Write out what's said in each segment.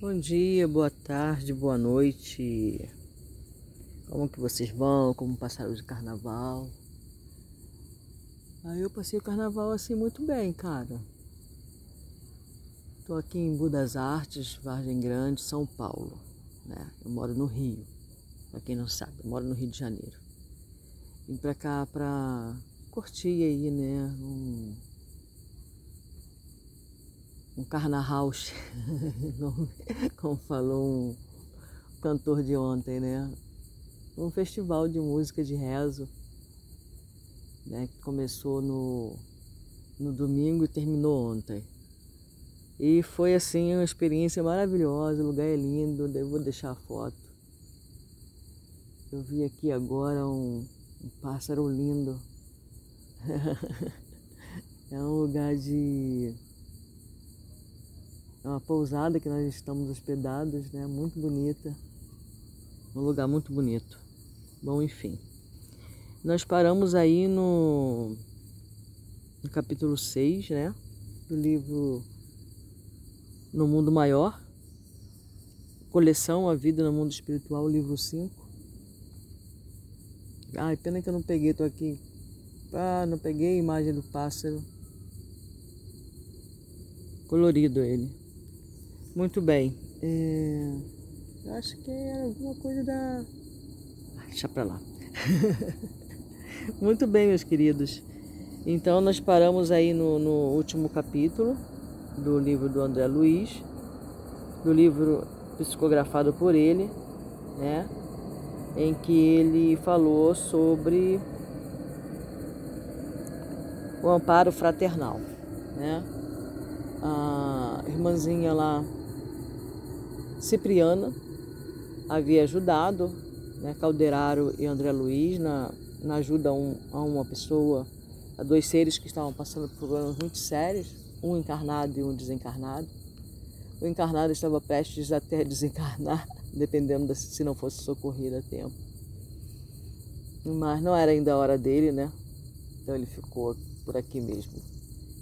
Bom dia, boa tarde, boa noite. Como que vocês vão? Como passaram de carnaval? Aí eu passei o carnaval assim muito bem, cara. Tô aqui em Budas Artes, Vargem Grande, São Paulo, né? Eu moro no Rio. Pra quem não sabe, eu moro no Rio de Janeiro. Vim pra cá pra curtir aí, né? Um um carnaval, como falou um cantor de ontem, né? Um festival de música de rezo, né? Que começou no, no domingo e terminou ontem. E foi assim uma experiência maravilhosa, o lugar é lindo, eu vou deixar a foto. Eu vi aqui agora um, um pássaro lindo. é um lugar de é uma pousada que nós estamos hospedados, né? Muito bonita. Um lugar muito bonito. Bom, enfim. Nós paramos aí no, no capítulo 6, né? Do livro No Mundo Maior. Coleção A Vida no Mundo Espiritual, livro 5. Ai, pena que eu não peguei, tô aqui. Ah, não peguei a imagem do pássaro. Colorido ele. Muito bem. É... Eu acho que era alguma coisa da. deixa pra lá. Muito bem, meus queridos. Então, nós paramos aí no, no último capítulo do livro do André Luiz, do livro psicografado por ele, né? Em que ele falou sobre o amparo fraternal, né? A irmãzinha lá Cipriana havia ajudado né, Calderaro e André Luiz na, na ajuda a, um, a uma pessoa, a dois seres que estavam passando por problemas muito sérios, um encarnado e um desencarnado. O encarnado estava prestes até desencarnar, dependendo de, se não fosse socorrido a tempo. Mas não era ainda a hora dele, né? Então ele ficou por aqui mesmo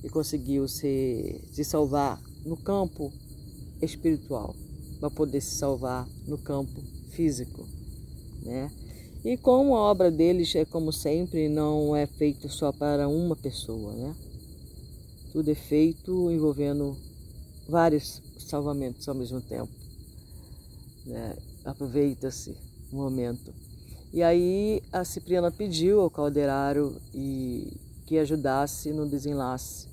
e conseguiu se, se salvar no campo espiritual para poder se salvar no campo físico, né? E como a obra deles é como sempre não é feito só para uma pessoa, né? Tudo é feito envolvendo vários salvamentos ao mesmo tempo. Né? Aproveita-se o momento. E aí a Cipriana pediu ao Calderaro e que ajudasse no desenlace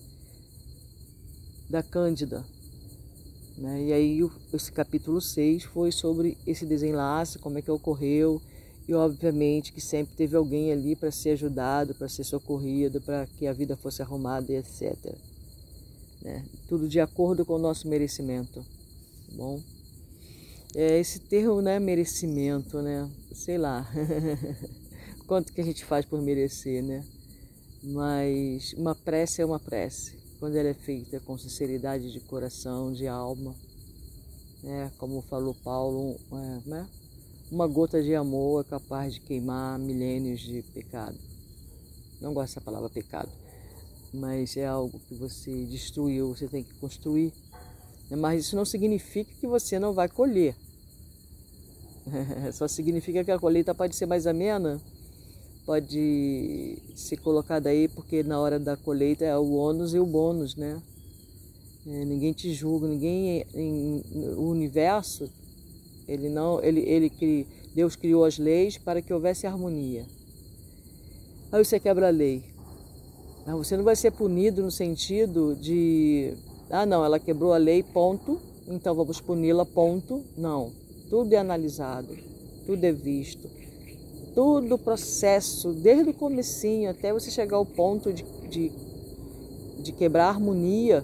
da Cândida, né? E aí esse capítulo 6 foi sobre esse desenlace, como é que ocorreu, e obviamente que sempre teve alguém ali para ser ajudado, para ser socorrido, para que a vida fosse arrumada e etc. Né? Tudo de acordo com o nosso merecimento. Tá bom, é esse termo, né, merecimento, né? Sei lá, quanto que a gente faz por merecer, né? Mas uma prece é uma prece quando ela é feita com sinceridade de coração, de alma, né? como falou Paulo, é, né? uma gota de amor é capaz de queimar milênios de pecado. Não gosto dessa palavra pecado, mas é algo que você destruiu, você tem que construir. Né? Mas isso não significa que você não vai colher. Só significa que a colheita pode ser mais amena pode ser colocada aí, porque na hora da colheita é o ônus e o bônus, né? É, ninguém te julga, ninguém em, o universo, ele não, ele, ele cri, Deus criou as leis para que houvesse harmonia. Aí você quebra a lei. Mas você não vai ser punido no sentido de, ah não, ela quebrou a lei, ponto, então vamos puni-la, ponto. Não, tudo é analisado, tudo é visto todo o processo, desde o comecinho até você chegar ao ponto de, de, de quebrar a harmonia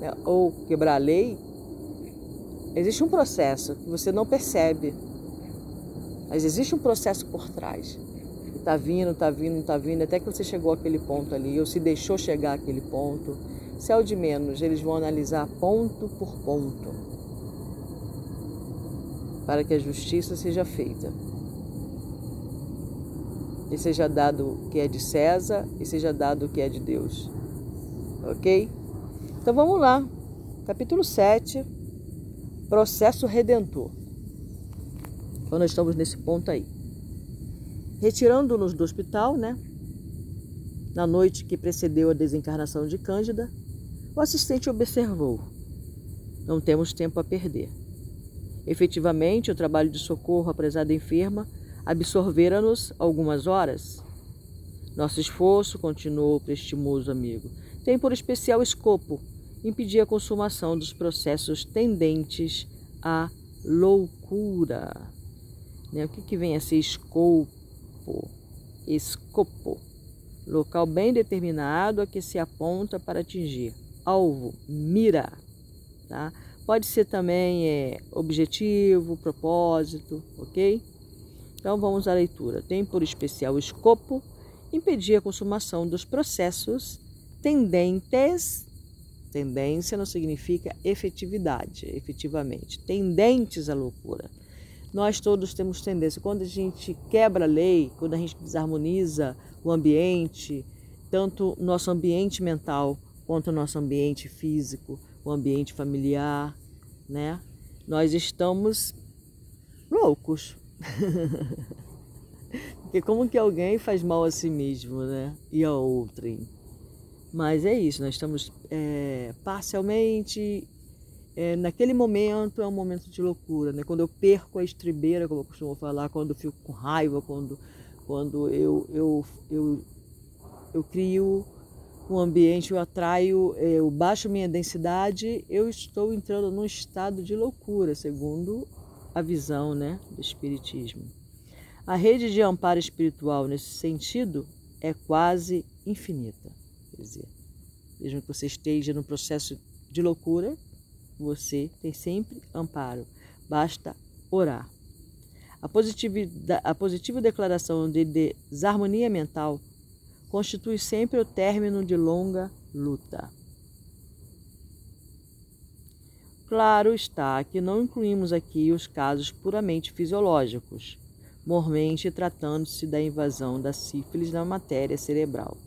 né, ou quebrar a lei, existe um processo que você não percebe, mas existe um processo por trás. Está vindo, está vindo, está vindo, até que você chegou àquele ponto ali, ou se deixou chegar àquele ponto. Céu de menos, eles vão analisar ponto por ponto, para que a justiça seja feita e seja dado o que é de César e seja dado o que é de Deus. Ok? Então vamos lá. Capítulo 7. processo redentor. Então nós estamos nesse ponto aí. Retirando-nos do hospital, né? Na noite que precedeu a desencarnação de Cândida, o assistente observou: não temos tempo a perder. Efetivamente, o trabalho de socorro à prezada enferma absorvera-nos algumas horas. Nosso esforço, continuou o prestimoso amigo, tem por especial escopo impedir a consumação dos processos tendentes à loucura. Né? O que, que vem a ser escopo? Escopo. Local bem determinado a que se aponta para atingir. Alvo, mira. Tá? Pode ser também é, objetivo, propósito, ok? Então vamos à leitura. Tem por especial escopo impedir a consumação dos processos tendentes. Tendência não significa efetividade, efetivamente. Tendentes à loucura. Nós todos temos tendência. Quando a gente quebra a lei, quando a gente desarmoniza o ambiente, tanto nosso ambiente mental quanto o nosso ambiente físico, o ambiente familiar, né? Nós estamos loucos. Porque como que alguém faz mal a si mesmo, né? E a outrem? Mas é isso, nós estamos é, parcialmente. É, naquele momento é um momento de loucura, né? Quando eu perco a estribeira, como eu costumo falar, quando eu fico com raiva, quando, quando eu, eu, eu, eu crio um ambiente, eu atraio, eu baixo minha densidade, eu estou entrando num estado de loucura, segundo a visão né, do Espiritismo. A rede de amparo espiritual, nesse sentido, é quase infinita. Quer dizer, mesmo que você esteja no processo de loucura, você tem sempre amparo. Basta orar. A, a positiva declaração de desarmonia mental constitui sempre o término de longa luta. Claro está que não incluímos aqui os casos puramente fisiológicos, mormente tratando-se da invasão da sífilis na matéria cerebral.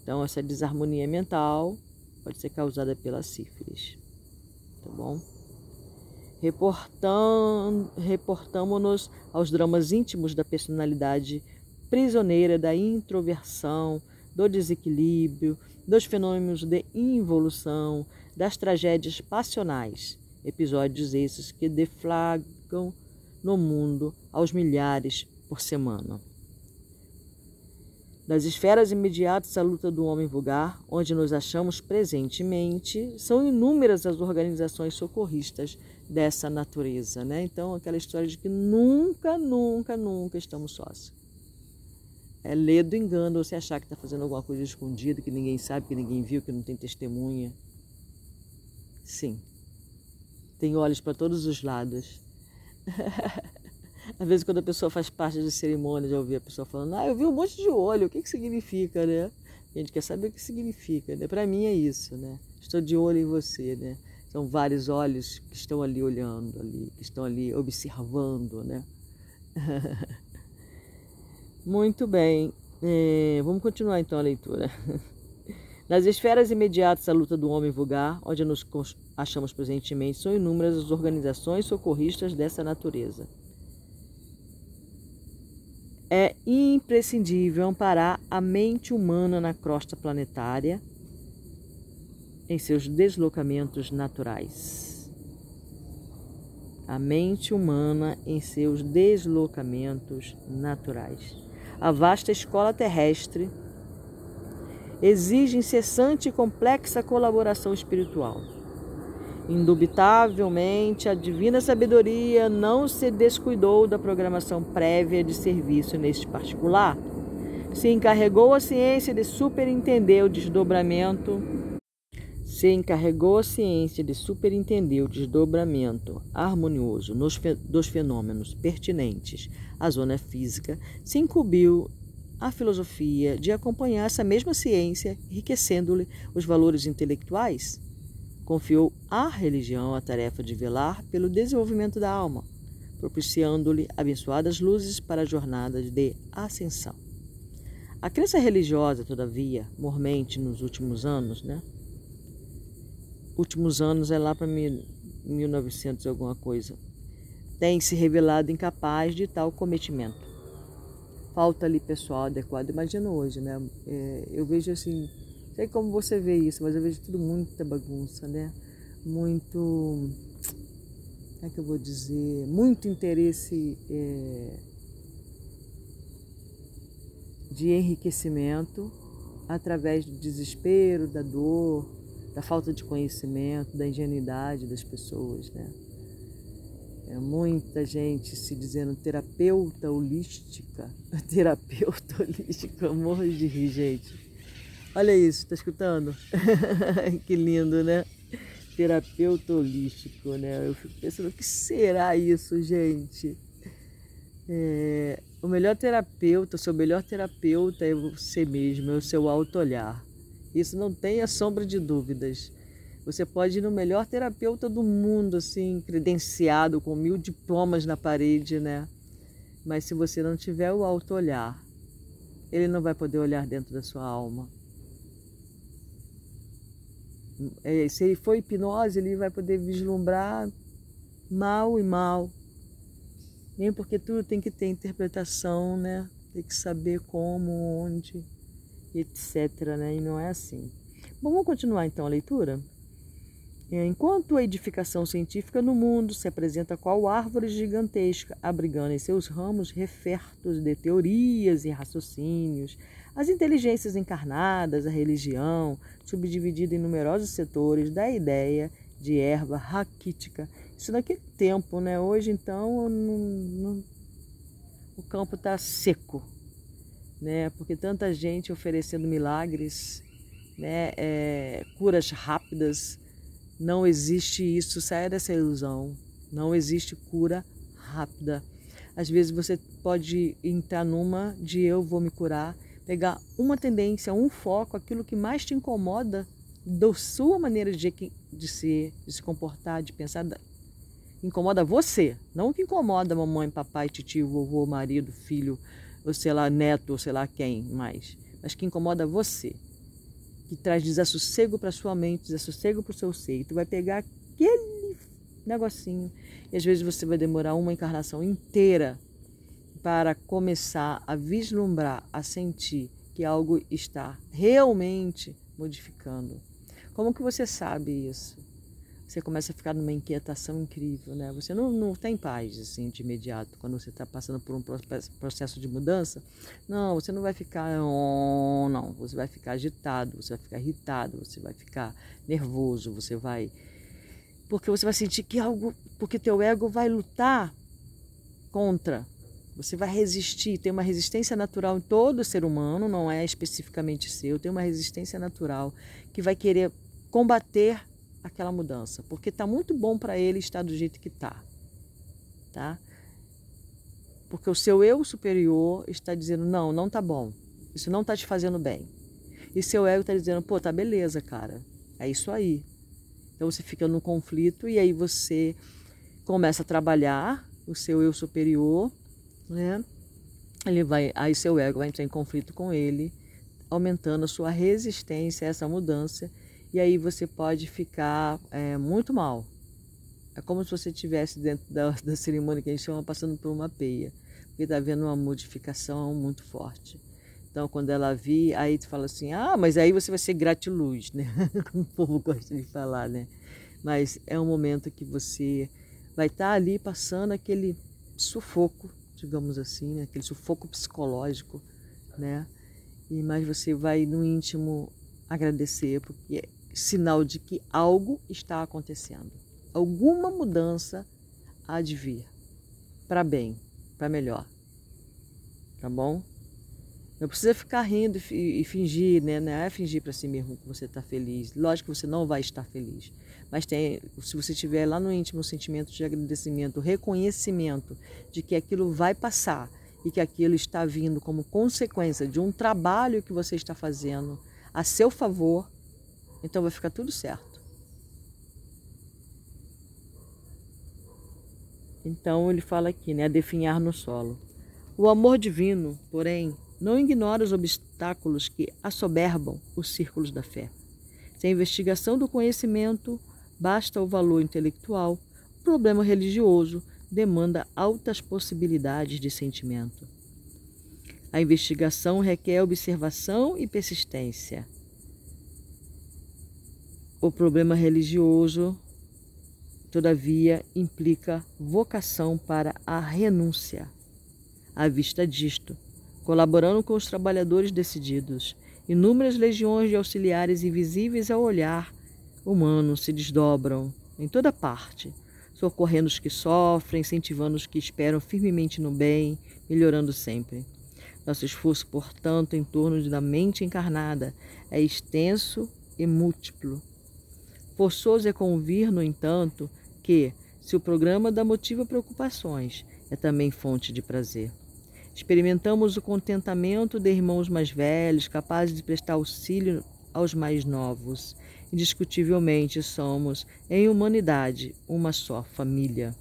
Então, essa desarmonia mental pode ser causada pela sífilis. Tá bom? Reportamos-nos aos dramas íntimos da personalidade prisioneira da introversão, do desequilíbrio, dos fenômenos de involução, das tragédias passionais, episódios esses que deflagram no mundo aos milhares por semana. Das esferas imediatas à luta do homem vulgar, onde nos achamos presentemente, são inúmeras as organizações socorristas dessa natureza, né? Então, aquela história de que nunca, nunca, nunca estamos sós. É ler do engano, você achar que está fazendo alguma coisa escondida, que ninguém sabe, que ninguém viu, que não tem testemunha. Sim. Tem olhos para todos os lados. Às vezes, quando a pessoa faz parte de cerimônia, já ouvi a pessoa falando, ah, eu vi um monte de olho, o que, que significa, né? A gente quer saber o que significa, né? Para mim é isso, né? Estou de olho em você, né? São vários olhos que estão ali olhando, ali, que estão ali observando, né? Muito bem. É, vamos continuar então a leitura. Nas esferas imediatas à luta do homem vulgar, onde nos achamos presentemente, são inúmeras as organizações socorristas dessa natureza é imprescindível amparar a mente humana na crosta planetária em seus deslocamentos naturais. A mente humana em seus deslocamentos naturais. A vasta escola terrestre exige incessante e complexa colaboração espiritual Indubitavelmente, a divina sabedoria não se descuidou da programação prévia de serviço neste particular. Se encarregou a ciência de superintender o desdobramento se encarregou a ciência de o desdobramento harmonioso nos, dos fenômenos pertinentes à zona física, se incumbiu a filosofia de acompanhar essa mesma ciência, enriquecendo-lhe os valores intelectuais Confiou à religião a tarefa de velar pelo desenvolvimento da alma, propiciando-lhe abençoadas luzes para a jornada de ascensão. A crença religiosa, todavia, mormente nos últimos anos, né? Últimos anos é lá para 1900 alguma coisa, tem se revelado incapaz de tal cometimento. Falta ali pessoal adequado. Imagina hoje, né? É, eu vejo assim, sei como você vê isso, mas eu vejo tudo muita bagunça, né? Muito, como é que eu vou dizer? Muito interesse é, de enriquecimento através do desespero, da dor, da falta de conhecimento, da ingenuidade das pessoas, né? É muita gente se dizendo terapeuta holística, terapeuta holística, morro de rir, gente. Olha isso, tá escutando? que lindo, né? Terapeuta holístico, né? Eu fico pensando, o que será isso, gente? É, o melhor terapeuta, o seu melhor terapeuta é você mesmo, é o seu auto-olhar. Isso não tenha sombra de dúvidas. Você pode ir no melhor terapeuta do mundo, assim, credenciado, com mil diplomas na parede, né? Mas se você não tiver o auto-olhar, ele não vai poder olhar dentro da sua alma. É, se ele for hipnose, ele vai poder vislumbrar mal e mal, nem porque tudo tem que ter interpretação, né? Tem que saber como, onde, etc. Né? E não é assim. Bom, vamos continuar então a leitura? É, enquanto a edificação científica no mundo se apresenta qual árvore gigantesca, abrigando em seus ramos refertos de teorias e raciocínios, as inteligências encarnadas, a religião, subdividida em numerosos setores da ideia de erva raquítica isso naquele tempo, né? Hoje, então, não, não, o campo está seco, né? Porque tanta gente oferecendo milagres, né? É, curas rápidas. Não existe isso, saia dessa ilusão. Não existe cura rápida. Às vezes você pode entrar numa de eu vou me curar, pegar uma tendência, um foco, aquilo que mais te incomoda da sua maneira de, de ser, de se comportar, de pensar, incomoda você, não que incomoda mamãe, papai, tio, vovô, marido, filho, ou sei lá, neto, ou sei lá quem mais, mas que incomoda você, que traz desassossego para sua mente, desassossego para o seu ser. E tu vai pegar aquele negocinho e às vezes você vai demorar uma encarnação inteira para começar a vislumbrar, a sentir que algo está realmente modificando. Como que você sabe isso? Você começa a ficar numa inquietação incrível, né? Você não, não tem paz, assim, de imediato, quando você está passando por um processo de mudança. Não, você não vai ficar, oh, não, você vai ficar agitado, você vai ficar irritado, você vai ficar nervoso, você vai... Porque você vai sentir que algo, porque teu ego vai lutar contra, você vai resistir, tem uma resistência natural em todo ser humano, não é especificamente seu, tem uma resistência natural que vai querer combater aquela mudança, porque está muito bom para ele estar do jeito que está, tá? Porque o seu eu superior está dizendo não, não tá bom, isso não está te fazendo bem. E seu ego está dizendo pô, tá beleza, cara, é isso aí. Então você fica no conflito e aí você começa a trabalhar o seu eu superior, né? Ele vai, aí seu ego vai entrar em conflito com ele, aumentando a sua resistência a essa mudança e aí você pode ficar é, muito mal. É como se você estivesse dentro da, da cerimônia que a gente chama passando por uma peia, porque está havendo uma modificação muito forte. Então, quando ela vir, aí tu fala assim, ah, mas aí você vai ser gratiluz, né? Como o povo gosta de falar, né? Mas é um momento que você vai estar tá ali passando aquele sufoco, digamos assim, né? aquele sufoco psicológico, né? E mais você vai no íntimo agradecer, porque sinal de que algo está acontecendo. Alguma mudança há de vir para bem, para melhor. Tá bom? Não precisa ficar rindo e fingir, né? Não é fingir para si mesmo que você está feliz. Lógico que você não vai estar feliz. Mas tem, se você tiver lá no íntimo um sentimento de agradecimento, reconhecimento de que aquilo vai passar e que aquilo está vindo como consequência de um trabalho que você está fazendo a seu favor, então vai ficar tudo certo. Então ele fala aqui, né, definhar no solo. O amor divino, porém, não ignora os obstáculos que assoberbam os círculos da fé. Se a investigação do conhecimento basta o valor intelectual, o problema religioso demanda altas possibilidades de sentimento. A investigação requer observação e persistência. O problema religioso, todavia, implica vocação para a renúncia. À vista disto, colaborando com os trabalhadores decididos, inúmeras legiões de auxiliares invisíveis ao olhar humano se desdobram em toda parte, socorrendo os que sofrem, incentivando os que esperam firmemente no bem, melhorando sempre. Nosso esforço, portanto, em torno da mente encarnada é extenso e múltiplo. Forçoso é convir, no entanto, que, se o programa dá motivo a preocupações, é também fonte de prazer. Experimentamos o contentamento de irmãos mais velhos, capazes de prestar auxílio aos mais novos. Indiscutivelmente somos, em humanidade, uma só família.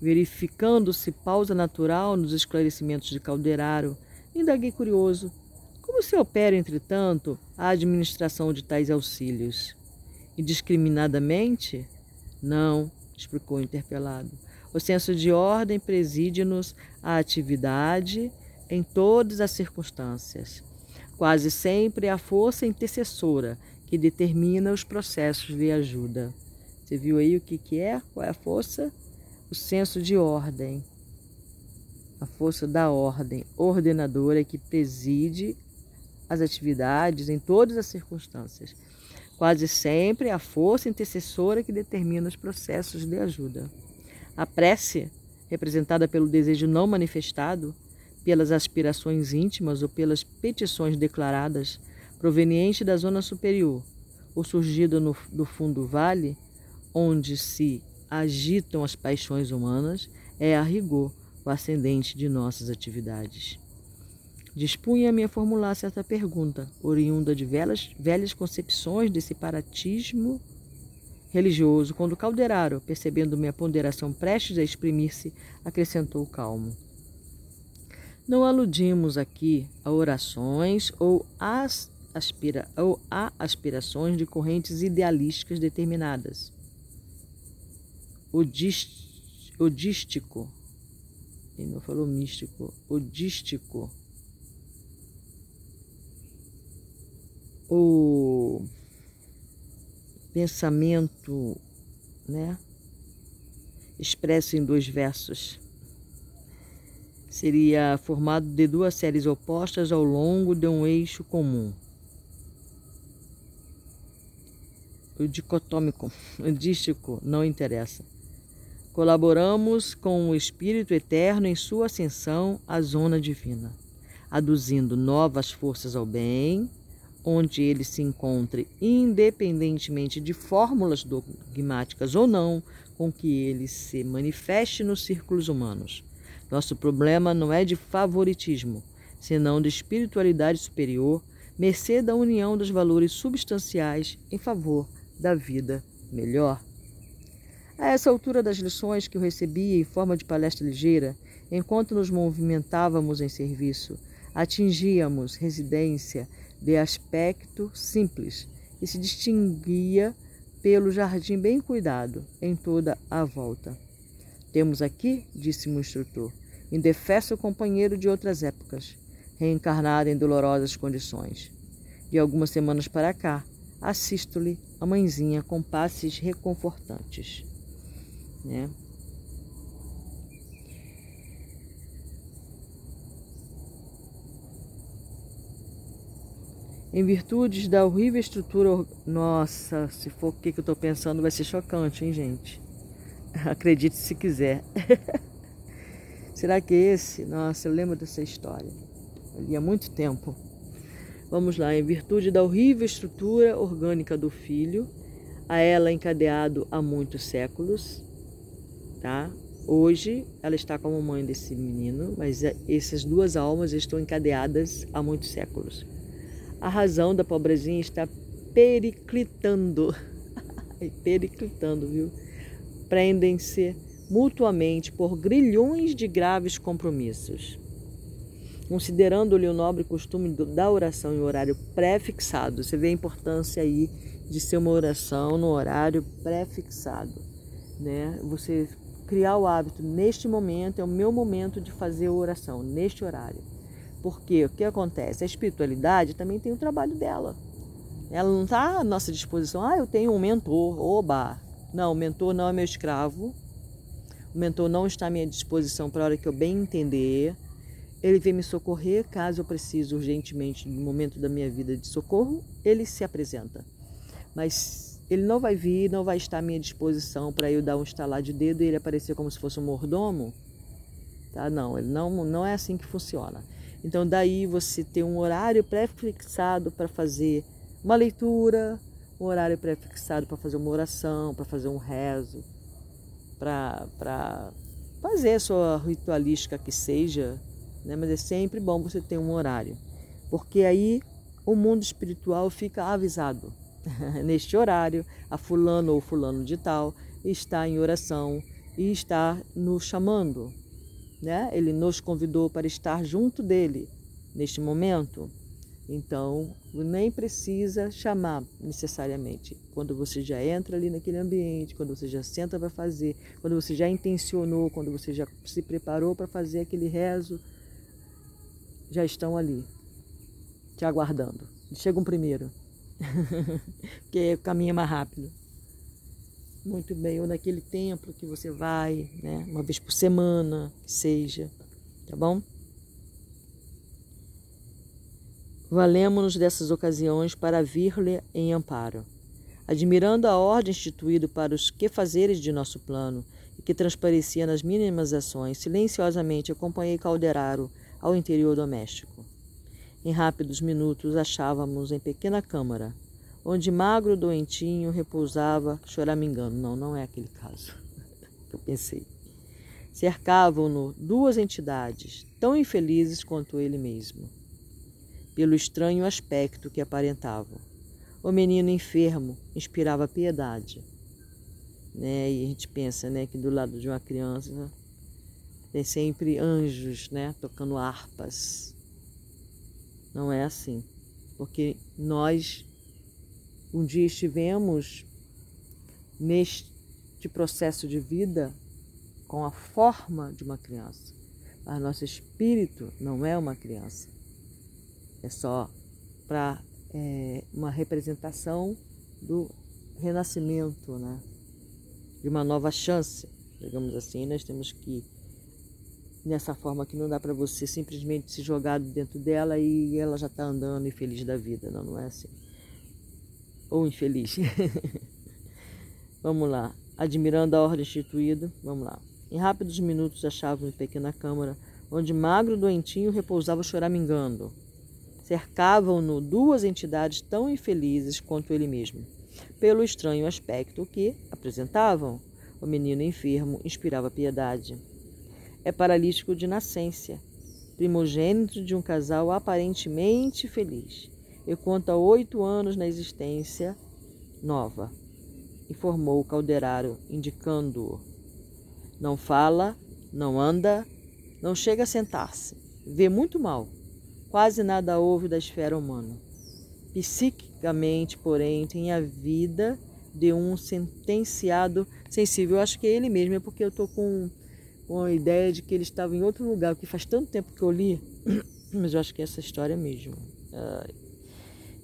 Verificando-se pausa natural nos esclarecimentos de Calderaro, indaguei curioso como se opera, entretanto, a administração de tais auxílios? Indiscriminadamente? Não, explicou o interpelado. O senso de ordem preside-nos a atividade em todas as circunstâncias. Quase sempre é a força intercessora que determina os processos de ajuda. Você viu aí o que, que é? Qual é a força? O senso de ordem. A força da ordem ordenadora que preside as atividades em todas as circunstâncias. Quase sempre é a força intercessora que determina os processos de ajuda. A prece, representada pelo desejo não manifestado, pelas aspirações íntimas ou pelas petições declaradas, proveniente da zona superior ou surgida no, do fundo do vale, onde se agitam as paixões humanas, é a rigor o ascendente de nossas atividades. Dispunha-me a formular certa pergunta, oriunda de velhas, velhas concepções de separatismo religioso, quando Calderaro, percebendo minha ponderação prestes a exprimir-se, acrescentou calmo. Não aludimos aqui a orações ou, as aspira, ou a aspirações de correntes idealísticas determinadas. O, dist, o dístico, ele não falou místico, o o pensamento, né, expresso em dois versos, seria formado de duas séries opostas ao longo de um eixo comum. O dicotômico, o dístico, não interessa. Colaboramos com o Espírito Eterno em sua ascensão à zona divina, aduzindo novas forças ao bem, onde ele se encontre, independentemente de fórmulas dogmáticas ou não, com que ele se manifeste nos círculos humanos. Nosso problema não é de favoritismo, senão de espiritualidade superior, mercê da união dos valores substanciais em favor da vida melhor. A essa altura das lições que eu recebia em forma de palestra ligeira, enquanto nos movimentávamos em serviço, atingíamos residência de aspecto simples e se distinguia pelo jardim bem cuidado em toda a volta. Temos aqui, disse-me o instrutor, indefesso companheiro de outras épocas, reencarnado em dolorosas condições. De algumas semanas para cá, assisto-lhe a mãezinha com passes reconfortantes. Né? Em virtude da horrível estrutura. Nossa, se for o que eu estou pensando, vai ser chocante, hein, gente? Acredite se quiser. Será que é esse? Nossa, eu lembro dessa história. Eu li há muito tempo. Vamos lá, em virtude da horrível estrutura orgânica do filho, a ela encadeado há muitos séculos, tá? Hoje ela está como mãe desse menino, mas essas duas almas estão encadeadas há muitos séculos a razão da pobrezinha está periclitando. periclitando, viu? Prendem-se mutuamente por grilhões de graves compromissos. Considerando-lhe o nobre costume da oração em horário pré-fixado, você vê a importância aí de ser uma oração no horário pré-fixado, né? Você criar o hábito neste momento é o meu momento de fazer oração neste horário. Porque o que acontece? A espiritualidade também tem o trabalho dela. Ela não está à nossa disposição. Ah, eu tenho um mentor, oba. Não, o mentor não é meu escravo. O mentor não está à minha disposição para a hora que eu bem entender. Ele vem me socorrer caso eu precise urgentemente, no momento da minha vida de socorro, ele se apresenta. Mas ele não vai vir, não vai estar à minha disposição para eu dar um estalar de dedo e ele aparecer como se fosse um mordomo. Tá? Não, ele não, não é assim que funciona. Então, daí você ter um horário pré-fixado para fazer uma leitura, um horário pré-fixado para fazer uma oração, para fazer um rezo, para fazer a sua ritualística que seja, né? mas é sempre bom você ter um horário, porque aí o mundo espiritual fica avisado. Neste horário, a fulano ou fulano de tal está em oração e está nos chamando, né? Ele nos convidou para estar junto dele neste momento. Então, nem precisa chamar necessariamente. Quando você já entra ali naquele ambiente, quando você já senta para fazer, quando você já intencionou, quando você já se preparou para fazer aquele rezo, já estão ali, te aguardando. Chegam primeiro, porque o caminho é mais rápido. Muito bem, ou naquele templo que você vai, né, uma vez por semana, que seja, tá bom? Valemos-nos dessas ocasiões para vir-lhe em amparo. Admirando a ordem instituída para os quefazeres de nosso plano, e que transparecia nas mínimas ações, silenciosamente acompanhei Calderaro ao interior doméstico. Em rápidos minutos achávamos em pequena câmara, onde magro doentinho repousava choramingando. Não, não é aquele caso que eu pensei. Cercavam-no duas entidades, tão infelizes quanto ele mesmo pelo estranho aspecto que aparentavam. O menino enfermo inspirava piedade. Né? E a gente pensa né, que do lado de uma criança tem sempre anjos né, tocando harpas. Não é assim. Porque nós um dia estivemos neste processo de vida com a forma de uma criança. Mas nosso espírito não é uma criança é só para é, uma representação do renascimento, né? de uma nova chance, digamos assim. Nós temos que, nessa forma que não dá para você simplesmente se jogar dentro dela e ela já está andando e feliz da vida, não, não é assim. Ou infeliz. vamos lá. Admirando a ordem instituída, vamos lá. Em rápidos minutos achavam em pequena câmara, onde magro doentinho repousava choramingando. Cercavam-no duas entidades tão infelizes quanto ele mesmo, pelo estranho aspecto que apresentavam. O menino enfermo inspirava piedade. É paralítico de nascença, primogênito de um casal aparentemente feliz, e conta oito anos na existência nova, informou o calderário, indicando-o. Não fala, não anda, não chega a sentar-se, vê muito mal quase nada houve da esfera humana. Psiquicamente, porém, tem a vida de um sentenciado sensível. Eu acho que é ele mesmo, é porque eu estou com, com a ideia de que ele estava em outro lugar, porque faz tanto tempo que eu li, mas eu acho que é essa história mesmo. Uh,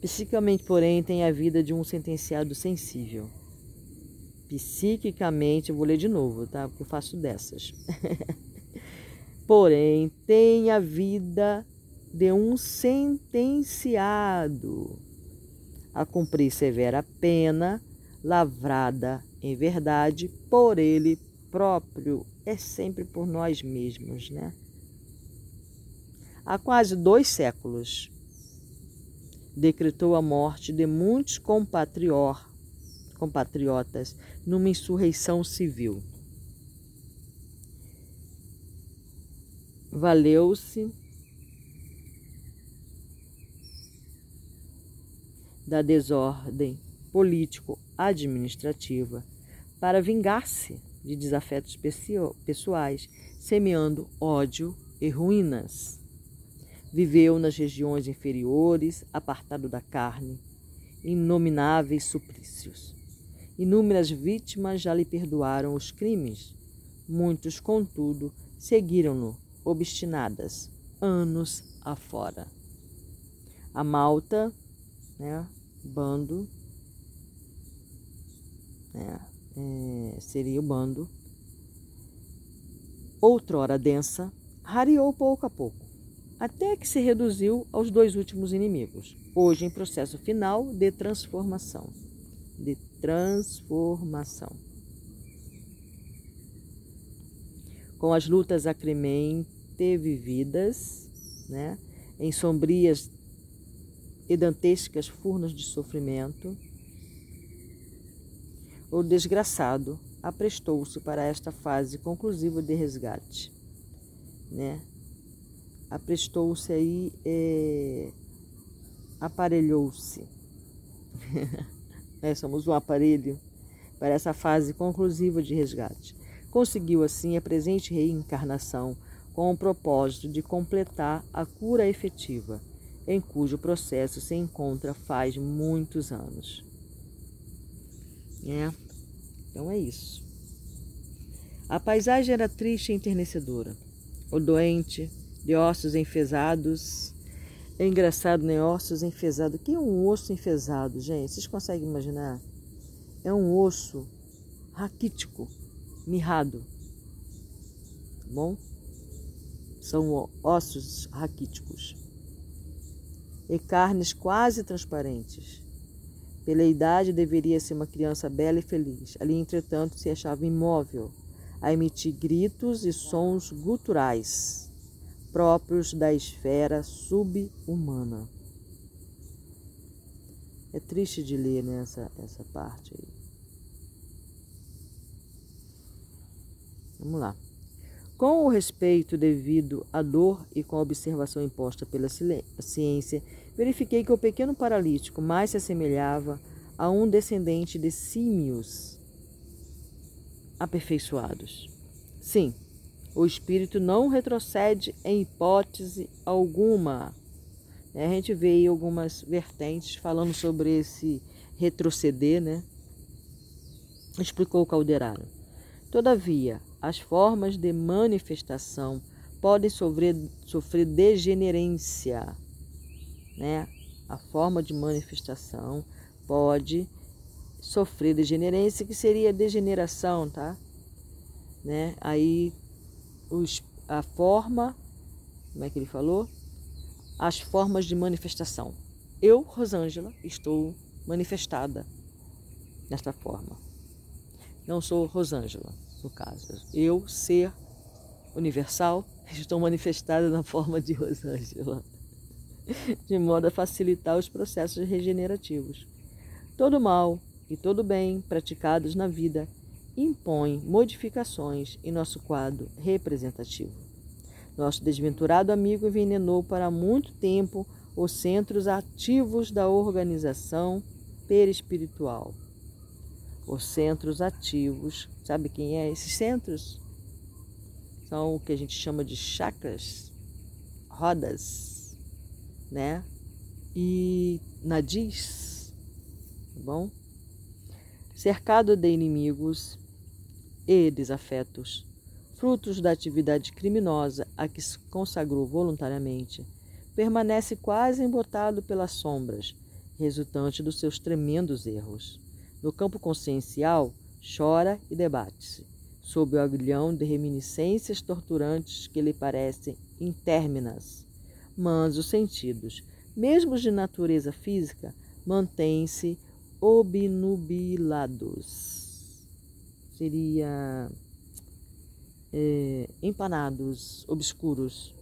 psiquicamente, porém, tem a vida de um sentenciado sensível. Psiquicamente, eu vou ler de novo, tá? Porque eu faço dessas. porém, tem a vida de um sentenciado a cumprir severa pena, lavrada em verdade por ele próprio, é sempre por nós mesmos, né? Há quase dois séculos, decretou a morte de muitos compatriotas numa insurreição civil. Valeu-se da desordem político-administrativa para vingar-se de desafetos pessoais, semeando ódio e ruínas. Viveu nas regiões inferiores, apartado da carne, inomináveis suplícios. Inúmeras vítimas já lhe perdoaram os crimes. Muitos, contudo, seguiram-no, obstinadas, anos afora. A Malta, né, bando, né, é, seria o bando, outrora densa, rareou pouco a pouco, até que se reduziu aos dois últimos inimigos, hoje em processo final de transformação. De transformação. Com as lutas acremente vividas, né, em sombrias e dantescas furnas de sofrimento, o desgraçado aprestou-se para esta fase conclusiva de resgate, né? Aprestou-se aí, é, aparelhou-se. é, somos um aparelho para essa fase conclusiva de resgate. Conseguiu assim a presente reencarnação com o propósito de completar a cura efetiva, em cujo processo se encontra faz muitos anos. É. Então é isso. A paisagem era triste e enternecedora. O doente, de ossos enfesados. É engraçado, né? Ossos enfesados. O que é um osso enfesado, gente? Vocês conseguem imaginar? É um osso raquítico, mirrado. Tá bom? São ossos raquíticos. E carnes quase transparentes. Pela idade, deveria ser uma criança bela e feliz. Ali, entretanto, se achava imóvel, a emitir gritos e sons guturais próprios da esfera subhumana. É triste de ler nessa essa parte aí. Vamos lá. Com o respeito devido à dor e com a observação imposta pela ciência, verifiquei que o pequeno paralítico mais se assemelhava a um descendente de símios aperfeiçoados. Sim, o espírito não retrocede em hipótese alguma. A gente vê aí algumas vertentes falando sobre esse retroceder, né? Explicou o Calderaro. Todavia, as formas de manifestação podem sofrer, sofrer degenerência, né? A forma de manifestação pode sofrer degenerência, que seria degeneração, tá? Né? Aí os, a forma, como é que ele falou? As formas de manifestação. Eu, Rosângela, estou manifestada desta forma. Não sou Rosângela, no caso. Eu, ser universal, estou manifestada na forma de Rosângela, de modo a facilitar os processos regenerativos. Todo mal e todo bem praticados na vida impõem modificações em nosso quadro representativo. Nosso desventurado amigo envenenou para muito tempo os centros ativos da organização perispiritual. Os centros ativos, sabe quem é esses centros? São o que a gente chama de chakras, rodas, né? E nadis, tá bom? Cercado de inimigos e desafetos, frutos da atividade criminosa a que se consagrou voluntariamente, permanece quase embotado pelas sombras, resultante dos seus tremendos erros. No campo consciencial, chora e debate-se, sob o agrilhão de reminiscências torturantes que lhe parecem interminas. Mas os sentidos, mesmo de natureza física, mantêm-se obnubilados. Seria é, empanados, obscuros.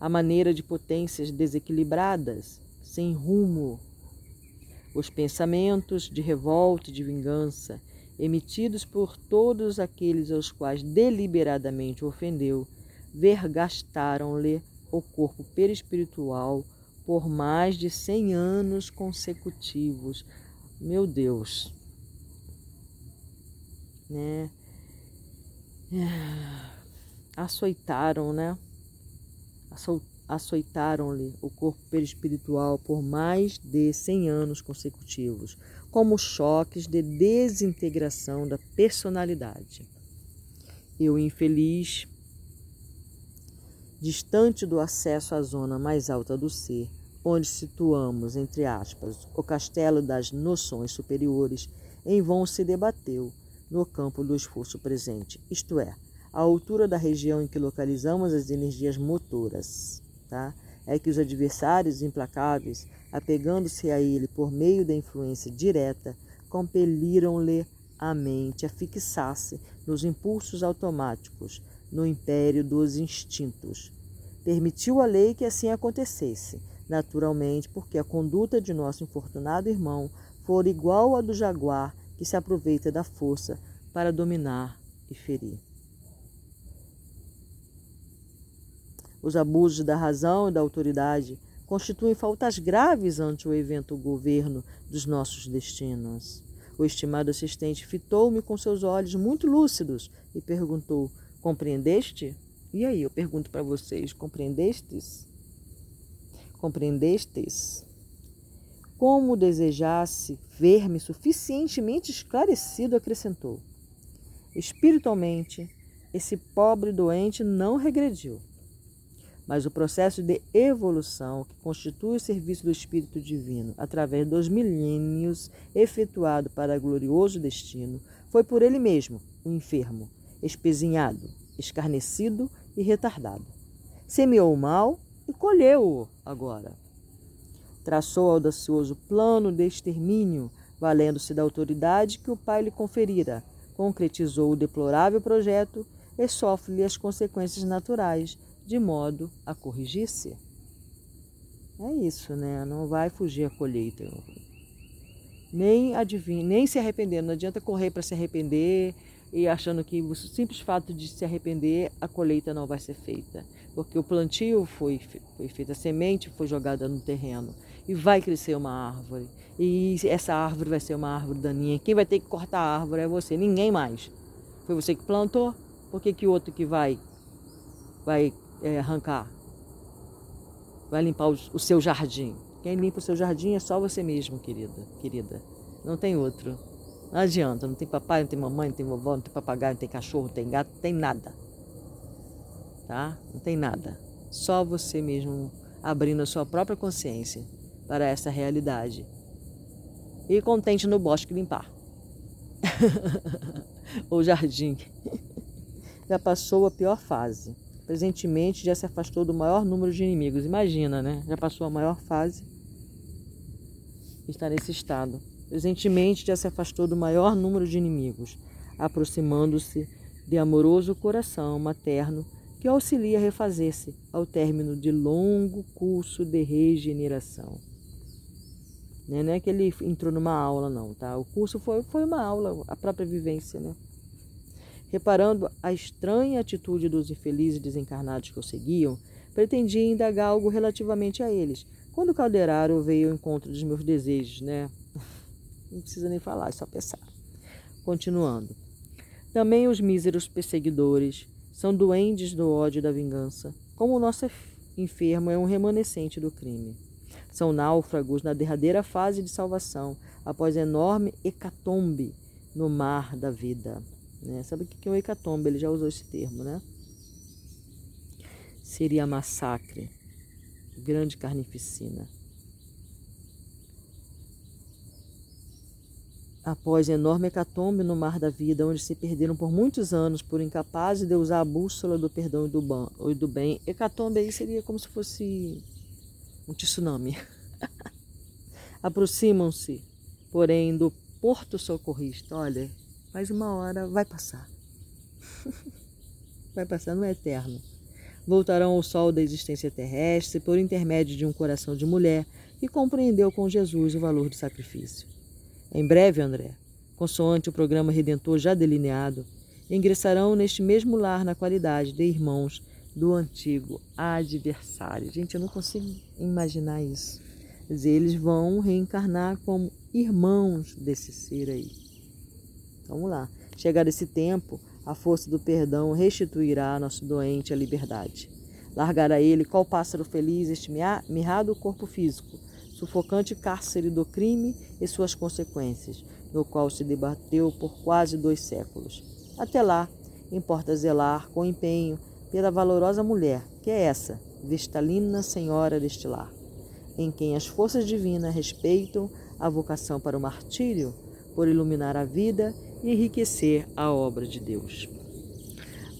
A maneira de potências desequilibradas, sem rumo. Os pensamentos de revolta e de vingança, emitidos por todos aqueles aos quais deliberadamente ofendeu, vergastaram-lhe o corpo perispiritual por mais de cem anos consecutivos, meu Deus, né? Açoitaram, né? açoitaram-lhe o corpo perispiritual por mais de cem anos consecutivos, como choques de desintegração da personalidade. E o infeliz, distante do acesso à zona mais alta do ser, onde situamos, entre aspas, o castelo das noções superiores, em vão se debateu no campo do esforço presente, isto é, a altura da região em que localizamos as energias motoras. Tá? É que os adversários implacáveis, apegando-se a ele por meio da influência direta, compeliram-lhe a mente a fixar-se nos impulsos automáticos, no império dos instintos. Permitiu a lei que assim acontecesse, naturalmente, porque a conduta de nosso infortunado irmão for igual à do jaguar que se aproveita da força para dominar e ferir. Os abusos da razão e da autoridade constituem faltas graves ante o evento governo dos nossos destinos. O estimado assistente fitou-me com seus olhos muito lúcidos e perguntou: Compreendeste? E aí, eu pergunto para vocês: compreendestes? Compreendestes? Como desejasse ver-me suficientemente esclarecido, acrescentou: Espiritualmente, esse pobre doente não regrediu mas o processo de evolução que constitui o serviço do Espírito Divino através dos milênios efetuado para glorioso destino foi por ele mesmo, o enfermo, espezinhado, escarnecido e retardado. Semeou o mal e colheu-o agora. Traçou audacioso plano de extermínio, valendo-se da autoridade que o pai lhe conferira, concretizou o deplorável projeto e sofre-lhe as consequências naturais de modo a corrigir-se. É isso, né? Não vai fugir a colheita. Nem adivinha, nem se arrepender. Não adianta correr para se arrepender e achando que o simples fato de se arrepender, a colheita não vai ser feita. Porque o plantio foi, foi feito, a semente foi jogada no terreno e vai crescer uma árvore. E essa árvore vai ser uma árvore daninha. Quem vai ter que cortar a árvore é você, ninguém mais. Foi você que plantou, por que, que outro que vai, vai é, arrancar. Vai limpar o, o seu jardim. Quem limpa o seu jardim é só você mesmo, querida, querida. Não tem outro. Não adianta, não tem papai, não tem mamãe, não tem vovó, não tem papagaio, não tem cachorro, não tem gato, não tem nada. Tá? Não tem nada. Só você mesmo abrindo a sua própria consciência para essa realidade. E contente no bosque limpar. o jardim. Já passou a pior fase. Presentemente já se afastou do maior número de inimigos. Imagina, né? Já passou a maior fase está nesse estado. Presentemente já se afastou do maior número de inimigos, aproximando-se de amoroso coração materno que auxilia a refazer-se ao término de longo curso de regeneração. Né? Não é que ele entrou numa aula, não, tá? O curso foi, foi uma aula, a própria vivência, né? Reparando a estranha atitude dos infelizes desencarnados que o seguiam, pretendia indagar algo relativamente a eles. Quando o Calderaro veio ao encontro dos meus desejos, né? Não precisa nem falar, é só pensar. Continuando. Também os míseros perseguidores são duendes do ódio e da vingança, como o nosso enfermo é um remanescente do crime. São náufragos na derradeira fase de salvação, após enorme hecatombe no mar da vida. Né? Sabe o que é o hecatombe? Ele já usou esse termo, né? Seria massacre, grande carnificina. Após enorme hecatombe no mar da vida, onde se perderam por muitos anos por incapazes de usar a bússola do perdão e do bem, hecatombe aí seria como se fosse um tsunami. Aproximam-se, porém, do porto socorrista. Olha, mas uma hora vai passar. vai passar, não é eterno. Voltarão ao sol da existência terrestre por intermédio de um coração de mulher que compreendeu com Jesus o valor do sacrifício. Em breve, André, consoante o programa redentor já delineado, ingressarão neste mesmo lar na qualidade de irmãos do antigo adversário. Gente, eu não consigo imaginar isso. Mas eles vão reencarnar como irmãos desse ser aí. Vamos lá. Chegado esse tempo, a força do perdão restituirá a nosso doente a liberdade. Largar a ele qual pássaro feliz este mirrado corpo físico, sufocante cárcere do crime e suas consequências, no qual se debateu por quase dois séculos. Até lá, importa zelar com empenho pela valorosa mulher, que é essa, vestalina senhora deste lar, em quem as forças divinas respeitam a vocação para o martírio, por iluminar a vida e enriquecer a obra de Deus.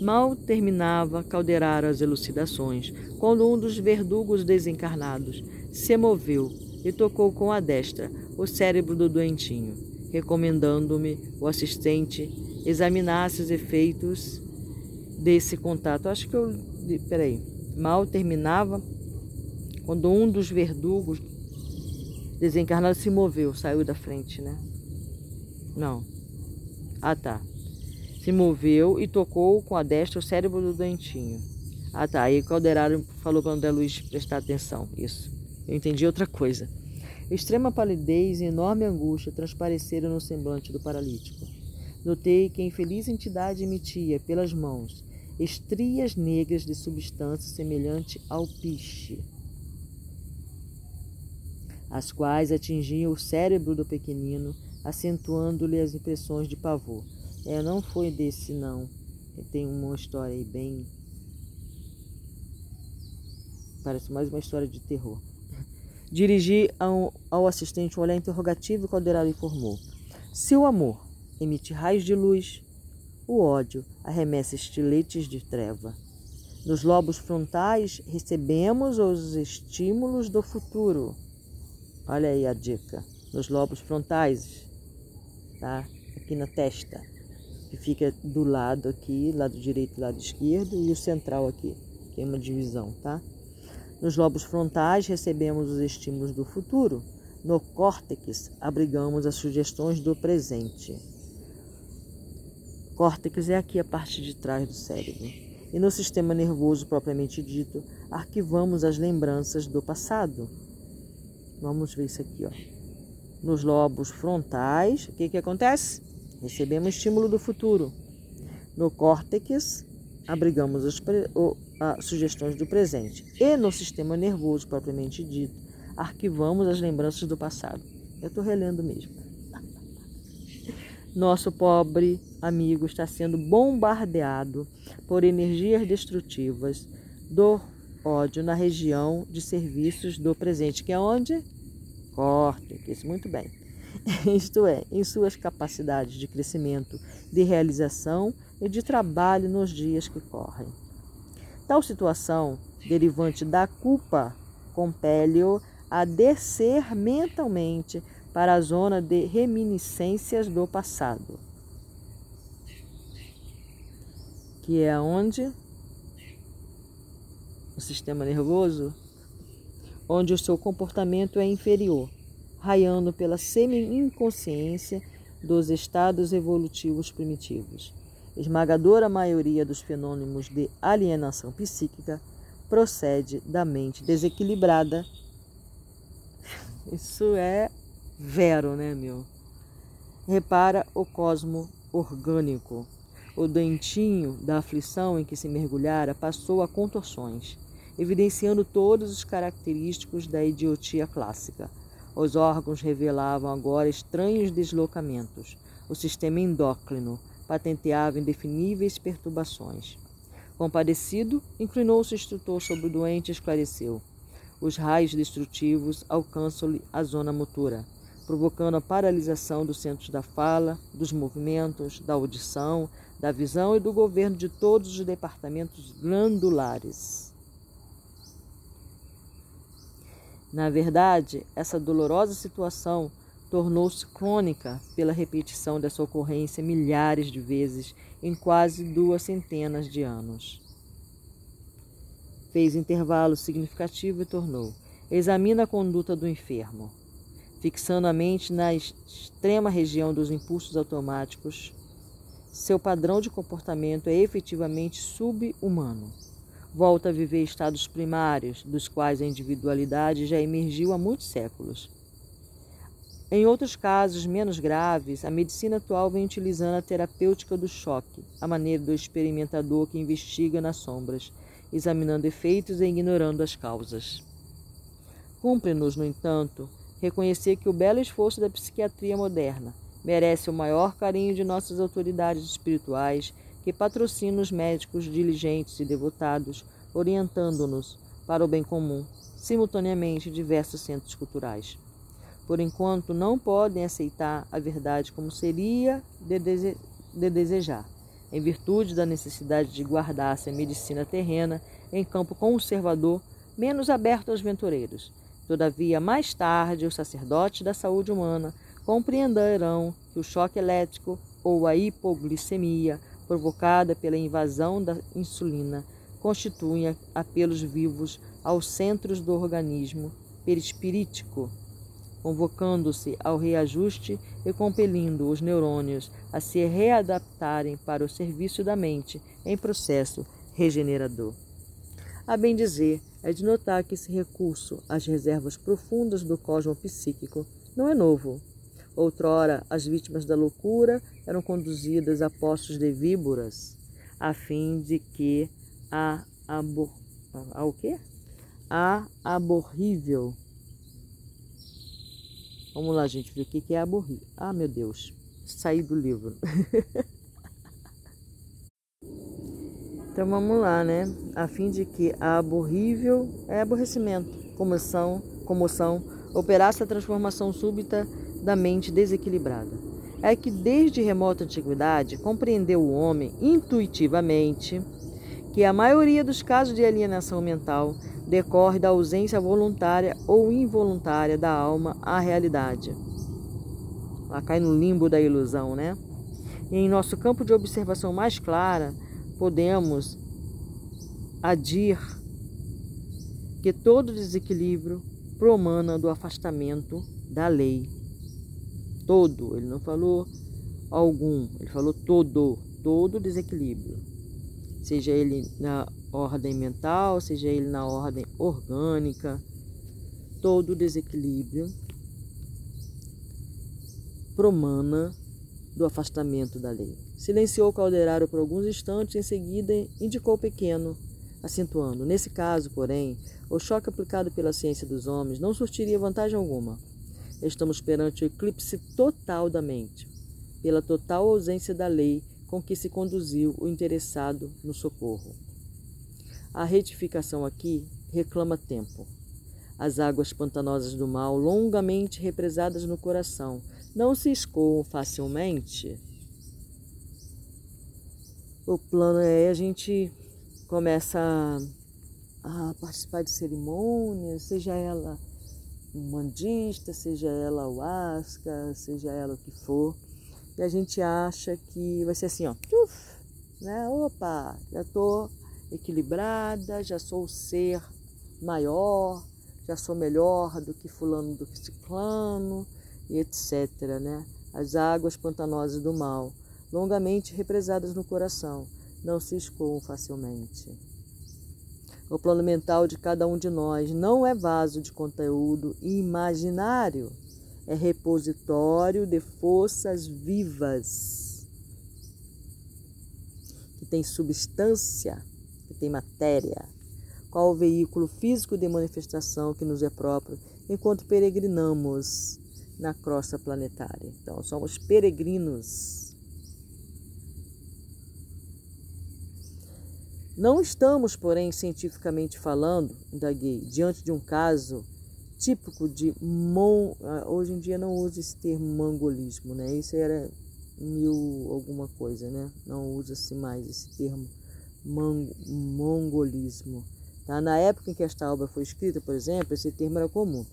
Mal terminava calderar as elucidações, quando um dos verdugos desencarnados se moveu e tocou com a destra o cérebro do doentinho, recomendando-me o assistente examinasse os efeitos desse contato. Acho que eu. Peraí. Mal terminava quando um dos verdugos desencarnados se moveu, saiu da frente, né? Não. Ah, tá se moveu e tocou com a destra o cérebro do dentinho. Ah tá, aí Calderaro falou para André Luiz prestar atenção. Isso. Eu entendi outra coisa. Extrema palidez e enorme angústia transpareceram no semblante do paralítico. Notei que a infeliz entidade emitia, pelas mãos, estrias negras de substância semelhante ao piche, as quais atingiam o cérebro do pequenino, acentuando-lhe as impressões de pavor. É, não foi desse não. Tem uma história aí bem. Parece mais uma história de terror. Dirigi ao, ao assistente um olhar interrogativo e o Caldeirado informou. Se o amor emite raios de luz, o ódio arremessa estiletes de treva. Nos lobos frontais recebemos os estímulos do futuro. Olha aí a dica. Nos lobos frontais, tá? Aqui na testa que fica do lado aqui, lado direito e lado esquerdo, e o central aqui, tem uma divisão, tá? Nos lobos frontais recebemos os estímulos do futuro, no córtex abrigamos as sugestões do presente. Córtex é aqui a parte de trás do cérebro. E no sistema nervoso propriamente dito, arquivamos as lembranças do passado. Vamos ver isso aqui, ó. Nos lobos frontais, o que que acontece? Recebemos estímulo do futuro. No córtex, abrigamos as, sugestões do presente. E no sistema nervoso, propriamente dito, arquivamos as lembranças do passado. Eu estou relendo mesmo. Nosso pobre amigo está sendo bombardeado por energias destrutivas do ódio na região de serviços do presente, que é onde? Córtex. Muito bem. isto é, em suas capacidades de crescimento, de realização e de trabalho nos dias que correm. Tal situação, derivante da culpa, compele-o a descer mentalmente para a zona de reminiscências do passado, que é onde o sistema nervoso, onde o seu comportamento é inferior raiando pela semi-inconsciência dos estados evolutivos primitivos. Esmagadora maioria dos fenômenos de alienação psíquica procede da mente desequilibrada. Isso é vero, né, meu? Repara o cosmo orgânico. O dentinho da aflição em que se mergulhara passou a contorções, evidenciando todos os característicos da idiotia clássica os órgãos revelavam agora estranhos deslocamentos. O sistema endócrino patenteava indefiníveis perturbações. Compadecido, inclinou-se o instrutor sobre o doente e esclareceu. Os raios destrutivos alcançam-lhe a zona motora, provocando a paralisação dos centros da fala, dos movimentos, da audição, da visão e do governo de todos os departamentos glandulares. Na verdade, essa dolorosa situação tornou-se crônica pela repetição dessa ocorrência milhares de vezes em quase duas centenas de anos. Fez intervalo significativo e tornou: Examina a conduta do enfermo. Fixando a mente na extrema região dos impulsos automáticos, seu padrão de comportamento é efetivamente sub-humano volta a viver estados primários, dos quais a individualidade já emergiu há muitos séculos. Em outros casos menos graves, a medicina atual vem utilizando a terapêutica do choque, a maneira do experimentador que investiga nas sombras, examinando efeitos e ignorando as causas. Cumpre-nos, no entanto, reconhecer que o belo esforço da psiquiatria moderna merece o maior carinho de nossas autoridades espirituais que patrocinam os médicos diligentes e devotados, orientando-nos para o bem comum, simultaneamente diversos centros culturais. Por enquanto, não podem aceitar a verdade como seria de, dese de desejar, em virtude da necessidade de guardar-se a medicina terrena em campo conservador, menos aberto aos ventureiros. Todavia, mais tarde, os sacerdotes da saúde humana compreenderão que o choque elétrico ou a hipoglicemia provocada pela invasão da insulina constituem apelos vivos aos centros do organismo perispirítico, convocando-se ao reajuste e compelindo os neurônios a se readaptarem para o serviço da mente em processo regenerador. A bem dizer, é de notar que esse recurso às reservas profundas do cosmo psíquico não é novo. Outrora, as vítimas da loucura eram conduzidas a postos de víboras, a fim de que a, abor... a o quê? A aborrível. Vamos lá, gente, ver o que é aborrível. Ah, meu Deus, saí do livro. então vamos lá, né? A fim de que a aborrível é aborrecimento, comoção, comoção, operasse a transformação súbita da mente desequilibrada. É que desde remota antiguidade compreendeu o homem intuitivamente que a maioria dos casos de alienação mental decorre da ausência voluntária ou involuntária da alma à realidade. Ela cai no limbo da ilusão, né? E em nosso campo de observação mais clara, podemos adir que todo desequilíbrio promana do afastamento da lei todo, ele não falou algum, ele falou todo, todo desequilíbrio. Seja ele na ordem mental, seja ele na ordem orgânica, todo desequilíbrio promana do afastamento da lei. Silenciou o calderário por alguns instantes, em seguida indicou o pequeno, acentuando. Nesse caso, porém, o choque aplicado pela ciência dos homens não surtiria vantagem alguma. Estamos perante o eclipse total da mente, pela total ausência da lei com que se conduziu o interessado no socorro. A retificação aqui reclama tempo. As águas pantanosas do mal, longamente represadas no coração, não se escoam facilmente. O plano é a gente começa a, a participar de cerimônias, seja ela umbandista, seja ela o asca, seja ela o que for, e a gente acha que vai ser assim, ó, uf, né? Opa, já tô equilibrada, já sou o ser maior, já sou melhor do que fulano do que ciclano, e etc, né? As águas pantanosas do mal, longamente represadas no coração, não se escoam facilmente. O plano mental de cada um de nós não é vaso de conteúdo imaginário, é repositório de forças vivas, que tem substância, que tem matéria. Qual o veículo físico de manifestação que nos é próprio enquanto peregrinamos na crosta planetária? Então, somos peregrinos Não estamos, porém, cientificamente falando, indaguei, diante de um caso típico de mon... Ah, hoje em dia não usa esse termo mongolismo, né? Isso era mil alguma coisa, né? Não usa-se mais esse termo mongolismo. Tá? Na época em que esta obra foi escrita, por exemplo, esse termo era comum,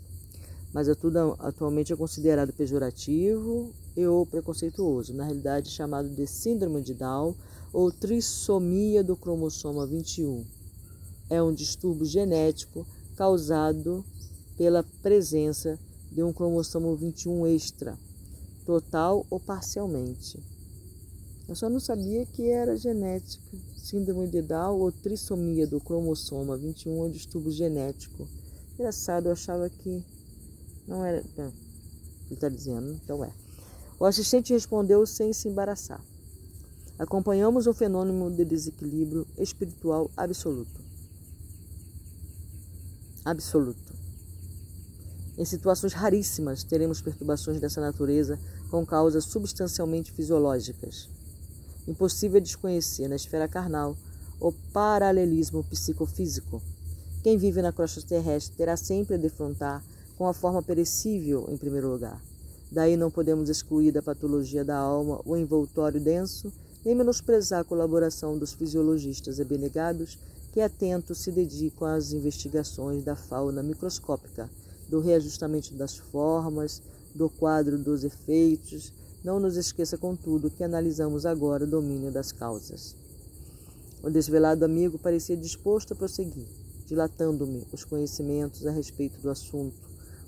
mas é tudo, atualmente é considerado pejorativo e ou preconceituoso, na realidade chamado de síndrome de Down ou trissomia do cromossoma 21. É um distúrbio genético causado pela presença de um cromossomo 21 extra, total ou parcialmente. Eu só não sabia que era genética. Síndrome de Down ou trissomia do cromossoma 21 é um distúrbio genético. Engraçado, eu achava que não era. Não, ele está dizendo, então é. O assistente respondeu sem se embaraçar. Acompanhamos um fenômeno de desequilíbrio espiritual absoluto. absoluto. Em situações raríssimas, teremos perturbações dessa natureza com causas substancialmente fisiológicas. Impossível desconhecer na esfera carnal o paralelismo psicofísico. Quem vive na crosta terrestre terá sempre a defrontar com a forma perecível em primeiro lugar. Daí não podemos excluir da patologia da alma o envoltório denso, nem menosprezar a colaboração dos fisiologistas abnegados que atentos se dedicam às investigações da fauna microscópica, do reajustamento das formas, do quadro dos efeitos. Não nos esqueça, contudo, que analisamos agora o domínio das causas. O desvelado amigo parecia disposto a prosseguir, dilatando-me os conhecimentos a respeito do assunto,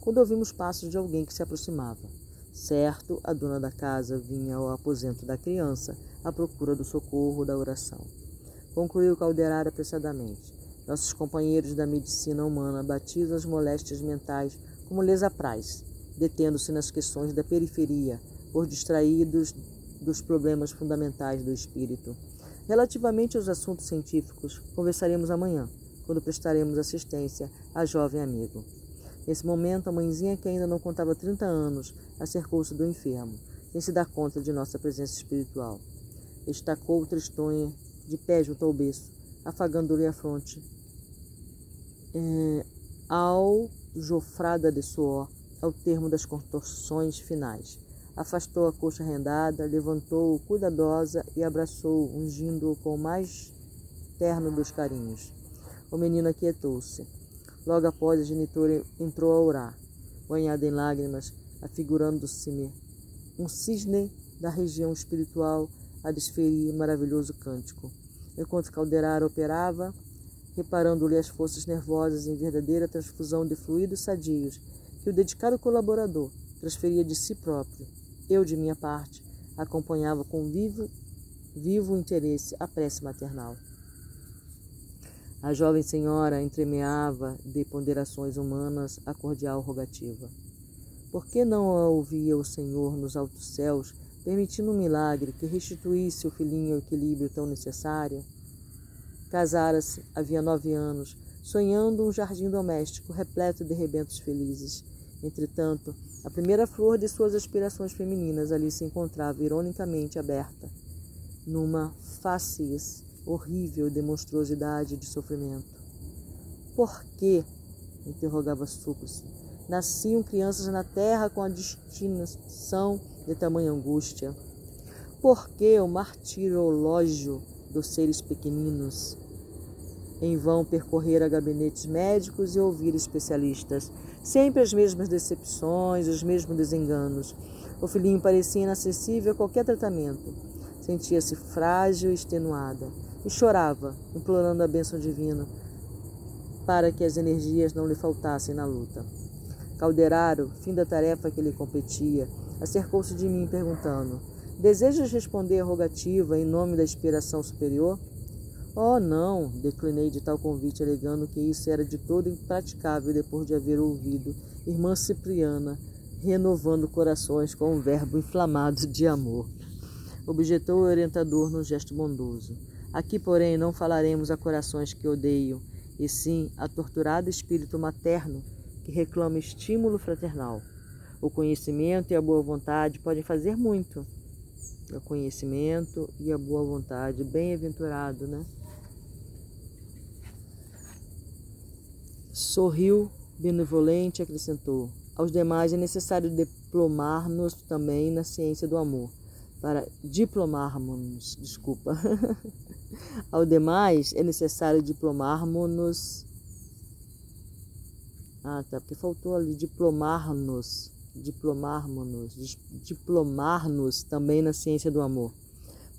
quando ouvimos passos de alguém que se aproximava. Certo, a dona da casa vinha ao aposento da criança à procura do socorro da oração. Concluiu Calderar apressadamente. Nossos companheiros da medicina humana batizam as moléstias mentais como lhes apraz, detendo-se nas questões da periferia, por distraídos dos problemas fundamentais do espírito. Relativamente aos assuntos científicos, conversaremos amanhã, quando prestaremos assistência a jovem amigo. Nesse momento, a mãezinha, que ainda não contava 30 anos, acercou-se do enfermo, sem se dar conta de nossa presença espiritual. Estacou tristonha, de pé junto ao berço, afagando-lhe a fronte. É, aljofrada de suor, ao termo das contorções finais. Afastou a coxa rendada, levantou-o cuidadosa e abraçou, ungindo-o com o mais terno dos carinhos. O menino aquietou-se. Logo após, a genitora entrou a orar, banhada em lágrimas, afigurando-se-me um cisne da região espiritual a desferir maravilhoso cântico. Enquanto Calderara operava, reparando-lhe as forças nervosas em verdadeira transfusão de fluidos sadios que o dedicado colaborador transferia de si próprio, eu, de minha parte, acompanhava com vivo, vivo interesse a prece maternal. A jovem senhora entremeava de ponderações humanas a cordial rogativa. Por que não a ouvia o Senhor nos altos céus, permitindo um milagre que restituísse o filhinho ao equilíbrio tão necessário? Casara-se havia nove anos, sonhando um jardim doméstico repleto de rebentos felizes. Entretanto, a primeira flor de suas aspirações femininas ali se encontrava ironicamente aberta, numa facies horrível de monstruosidade de sofrimento. Por que? interrogava Súplice. Nasciam crianças na terra com a destinação de tamanha angústia. Por que o martirológio dos seres pequeninos? Em vão percorrer a gabinetes médicos e ouvir especialistas. Sempre as mesmas decepções, os mesmos desenganos. O filhinho parecia inacessível a qualquer tratamento. Sentia-se frágil e extenuada. E chorava, implorando a bênção divina para que as energias não lhe faltassem na luta. Calderaro, fim da tarefa que lhe competia, acercou-se de mim perguntando: Desejas responder a rogativa em nome da inspiração superior? Oh, não! Declinei de tal convite, alegando que isso era de todo impraticável depois de haver ouvido irmã Cipriana renovando corações com um verbo inflamado de amor. Objetou o orientador num gesto bondoso. Aqui, porém, não falaremos a corações que odeiam, e sim a torturado espírito materno que reclama estímulo fraternal. O conhecimento e a boa vontade podem fazer muito. O conhecimento e a boa vontade, bem-aventurado, né? Sorriu benevolente acrescentou: Aos demais é necessário diplomar-nos também na ciência do amor. Para diplomarmos, desculpa. Ao demais é necessário diplomarmos. Ah, tá, porque faltou ali diplomar-nos, diplomar-nos, diplomar-nos também na ciência do amor.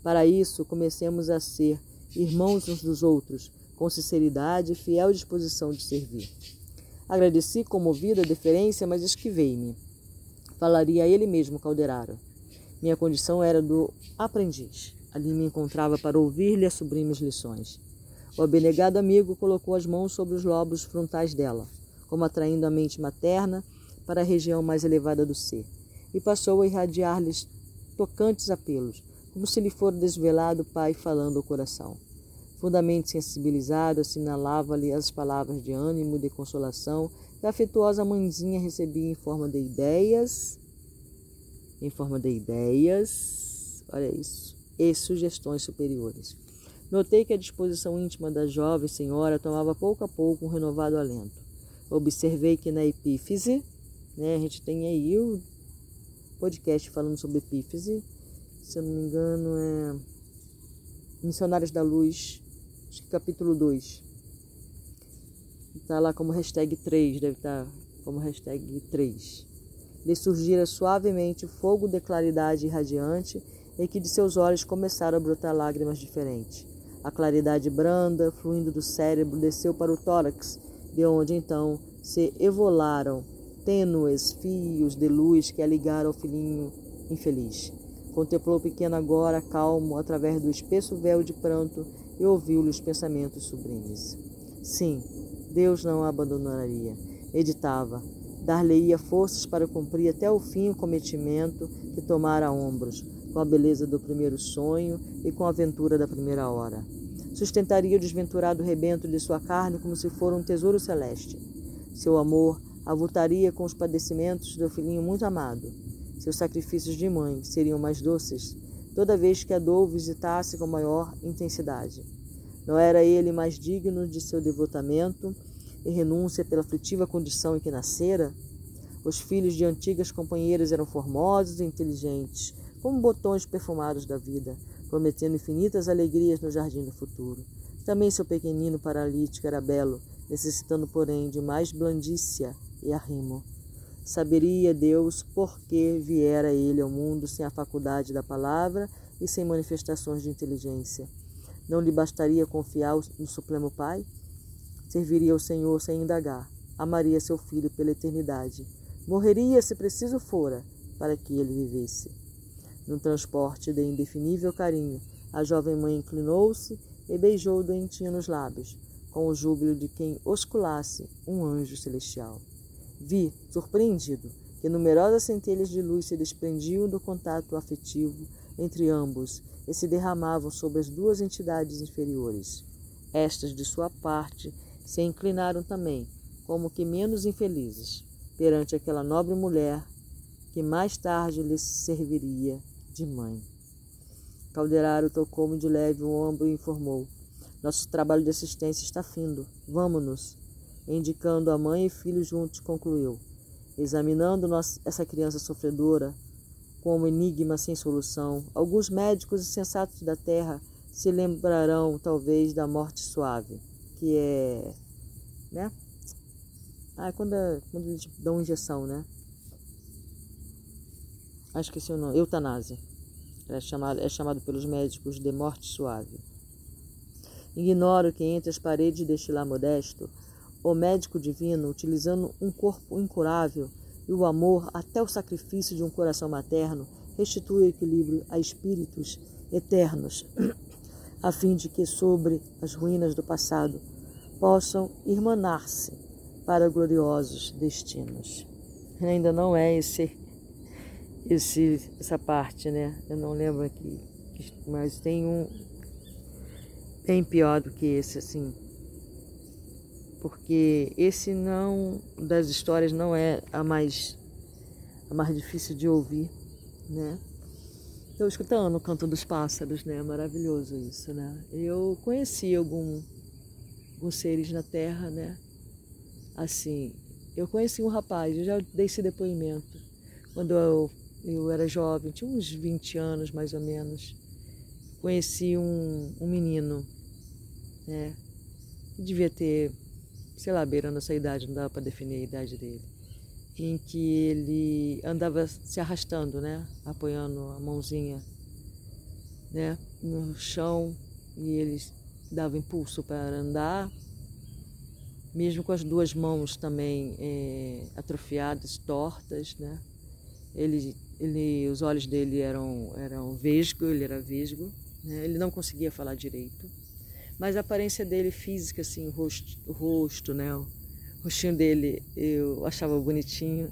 Para isso, comecemos a ser irmãos uns dos outros, com sinceridade e fiel disposição de servir. Agradeci comovido a deferência, mas esquivei-me. Falaria a ele mesmo, Calderaro. Minha condição era do aprendiz. Ali me encontrava para ouvir-lhe as sublimes lições. O abnegado amigo colocou as mãos sobre os lóbulos frontais dela, como atraindo a mente materna para a região mais elevada do ser, e passou a irradiar-lhes tocantes apelos, como se lhe fora desvelado o pai falando ao coração. Fundamente sensibilizado, assinalava-lhe as palavras de ânimo e de consolação que a afetuosa mãezinha recebia em forma de ideias, em forma de ideias, olha isso, e sugestões superiores. Notei que a disposição íntima da jovem senhora tomava pouco a pouco um renovado alento. Observei que na epífise, né, a gente tem aí o podcast falando sobre epífise, se eu não me engano é Missionários da Luz, acho que capítulo 2. Está lá como hashtag 3, deve estar tá como hashtag 3. Lhe surgira suavemente o fogo de claridade irradiante e que de seus olhos começaram a brotar lágrimas diferentes. A claridade branda, fluindo do cérebro, desceu para o tórax, de onde então se evolaram tênues fios de luz que a ligaram ao filhinho infeliz. Contemplou o pequeno agora, calmo, através do espesso véu de pranto e ouviu-lhe os pensamentos sublimes. Sim, Deus não a abandonaria. Editava. Dar-lhe-ia forças para cumprir até o fim o cometimento que tomara a ombros, com a beleza do primeiro sonho e com a aventura da primeira hora. Sustentaria o desventurado rebento de sua carne como se for um tesouro celeste. Seu amor avultaria com os padecimentos do filhinho muito amado. Seus sacrifícios de mãe seriam mais doces toda vez que a dor visitasse com maior intensidade. Não era ele mais digno de seu devotamento e renúncia pela aflitiva condição em que nascera? Os filhos de antigas companheiras eram formosos e inteligentes, como botões perfumados da vida, prometendo infinitas alegrias no jardim do futuro. Também seu pequenino paralítico era belo, necessitando, porém, de mais blandícia e arrimo. Saberia Deus por que viera ele ao mundo sem a faculdade da palavra e sem manifestações de inteligência. Não lhe bastaria confiar no Supremo Pai? Serviria ao Senhor sem indagar. Amaria seu filho pela eternidade. Morreria, se preciso fora, para que ele vivesse. Num transporte de indefinível carinho, a jovem mãe inclinou-se e beijou o doentinho nos lábios, com o júbilo de quem osculasse um anjo celestial. Vi, surpreendido, que numerosas centelhas de luz se desprendiam do contato afetivo entre ambos e se derramavam sobre as duas entidades inferiores. Estas, de sua parte, se inclinaram também, como que menos infelizes, perante aquela nobre mulher que mais tarde lhes serviria de mãe. Calderaro tocou-me de leve o ombro e informou: Nosso trabalho de assistência está findo. Vamos-nos. Indicando a mãe e filho juntos, concluiu: Examinando essa criança sofredora, como enigma sem solução. Alguns médicos e sensatos da terra se lembrarão, talvez, da morte suave, que é. né? Ah, é quando, quando eles dão injeção, né? Esse é o nome. Eutanásia. É chamado, é chamado pelos médicos de morte suave. Ignoro que entre as paredes deste lar modesto, o médico divino, utilizando um corpo incurável, e o amor até o sacrifício de um coração materno restitui o equilíbrio a espíritos eternos, a fim de que sobre as ruínas do passado possam irmanar-se para gloriosos destinos. Ainda não é esse, esse essa parte, né? Eu não lembro aqui, mas tem um bem pior do que esse, assim porque esse não das histórias não é a mais a mais difícil de ouvir, né? Estou escutando o canto dos pássaros, né? É maravilhoso isso, né? Eu conheci algum, alguns seres na Terra, né? Assim, eu conheci um rapaz, eu já dei esse depoimento quando eu, eu era jovem, tinha uns 20 anos mais ou menos. Conheci um, um menino, né? devia ter sei lá, beirando essa idade, não dava para definir a idade dele, em que ele andava se arrastando, né, apoiando a mãozinha, né, no chão e ele dava impulso para andar, mesmo com as duas mãos também é, atrofiadas, tortas, né, ele, ele, os olhos dele eram eram vesgo, ele era vesgo, né, ele não conseguia falar direito mas a aparência dele física, assim, o rosto, o rosto né? O rostinho dele eu achava bonitinho.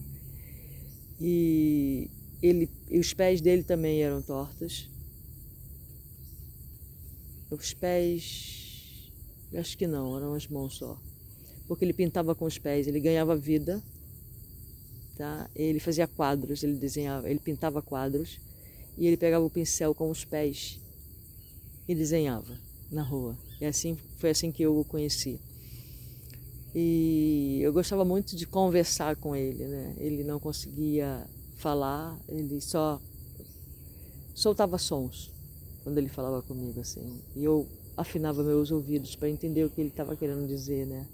E, ele, e os pés dele também eram tortos. Os pés. Acho que não, eram as mãos só. Porque ele pintava com os pés, ele ganhava vida, tá? Ele fazia quadros, ele desenhava, ele pintava quadros e ele pegava o pincel com os pés e desenhava na rua. E assim foi assim que eu o conheci. E eu gostava muito de conversar com ele, né? Ele não conseguia falar, ele só soltava sons quando ele falava comigo assim. E eu afinava meus ouvidos para entender o que ele estava querendo dizer, né?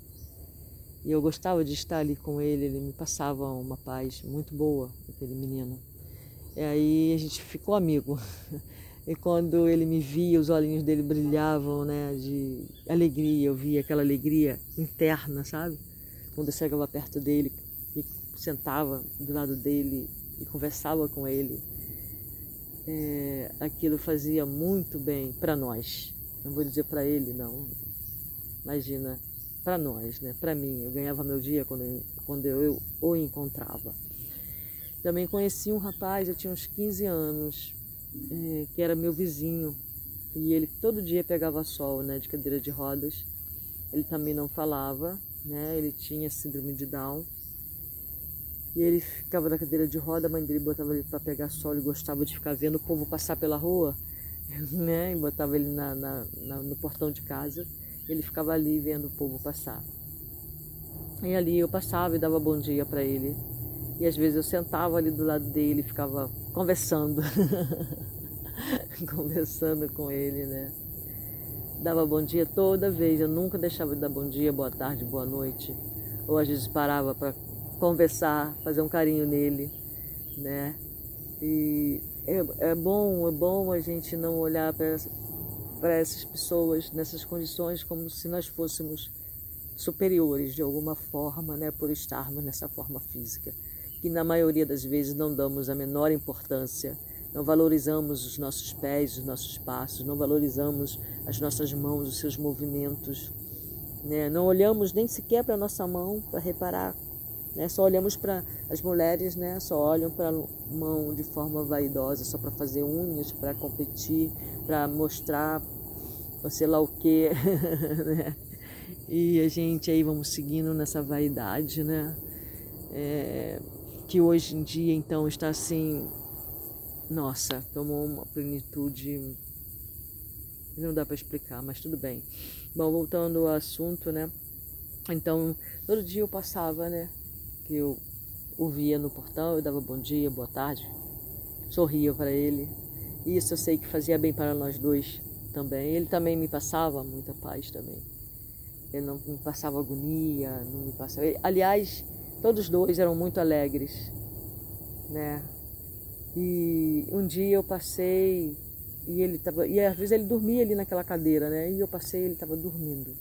E eu gostava de estar ali com ele, ele me passava uma paz muito boa, aquele menino. E aí a gente ficou amigo. E quando ele me via, os olhinhos dele brilhavam, né, de alegria. Eu via aquela alegria interna, sabe? Quando eu chegava perto dele e sentava do lado dele e conversava com ele, é, aquilo fazia muito bem para nós. Não vou dizer para ele, não. Imagina, para nós, né? Para mim, eu ganhava meu dia quando eu, quando eu o encontrava. Também conheci um rapaz, eu tinha uns 15 anos, é, que era meu vizinho, e ele todo dia pegava sol, né, de cadeira de rodas. Ele também não falava, né? Ele tinha síndrome de Down. E ele ficava na cadeira de roda, a mãe dele botava ele para pegar sol, ele gostava de ficar vendo o povo passar pela rua, né? E botava ele na, na, na, no portão de casa, ele ficava ali vendo o povo passar. E ali eu passava e dava bom dia para ele. E às vezes eu sentava ali do lado dele e ficava conversando, conversando com ele, né? Dava bom dia toda vez, eu nunca deixava de dar bom dia, boa tarde, boa noite. Ou às vezes parava para conversar, fazer um carinho nele, né? E é, é bom, é bom a gente não olhar para essas pessoas nessas condições como se nós fôssemos superiores de alguma forma, né, por estarmos nessa forma física, que na maioria das vezes não damos a menor importância, não valorizamos os nossos pés, os nossos passos, não valorizamos as nossas mãos, os seus movimentos, né? não olhamos nem sequer para a nossa mão para reparar né? Só olhamos para as mulheres, né? Só olham para a mão de forma vaidosa, só para fazer unhas, para competir, para mostrar, sei lá o quê, né? E a gente aí vamos seguindo nessa vaidade, né? É, que hoje em dia então está assim, nossa, tomou uma plenitude não dá para explicar, mas tudo bem. Bom, voltando ao assunto, né? Então, todo dia eu passava, né? que eu o via no portão, eu dava bom dia, boa tarde, sorria para ele. Isso eu sei que fazia bem para nós dois também. Ele também me passava muita paz também. Ele não me passava agonia, não me passava. Aliás, todos dois eram muito alegres, né? E um dia eu passei e ele tava e às vezes ele dormia ali naquela cadeira, né? E eu passei, ele estava dormindo.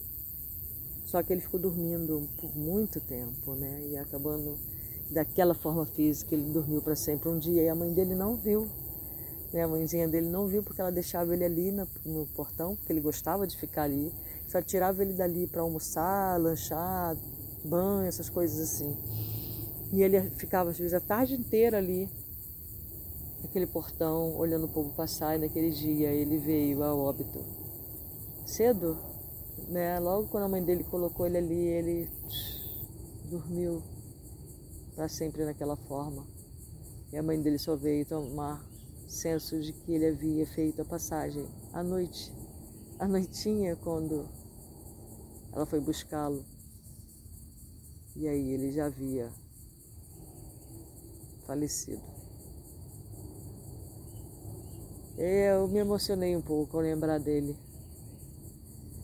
Só que ele ficou dormindo por muito tempo, né? E acabando daquela forma física, ele dormiu para sempre um dia e a mãe dele não viu. Né? A mãezinha dele não viu porque ela deixava ele ali no portão, porque ele gostava de ficar ali. Só tirava ele dali para almoçar, lanchar, banho, essas coisas assim. E ele ficava às vezes a tarde inteira ali, naquele portão, olhando o povo passar. E naquele dia ele veio a óbito. Cedo, né? Logo quando a mãe dele colocou ele ali, ele dormiu para sempre naquela forma. E a mãe dele só veio tomar senso de que ele havia feito a passagem à noite, à noitinha, quando ela foi buscá-lo. E aí ele já havia falecido. Eu me emocionei um pouco ao lembrar dele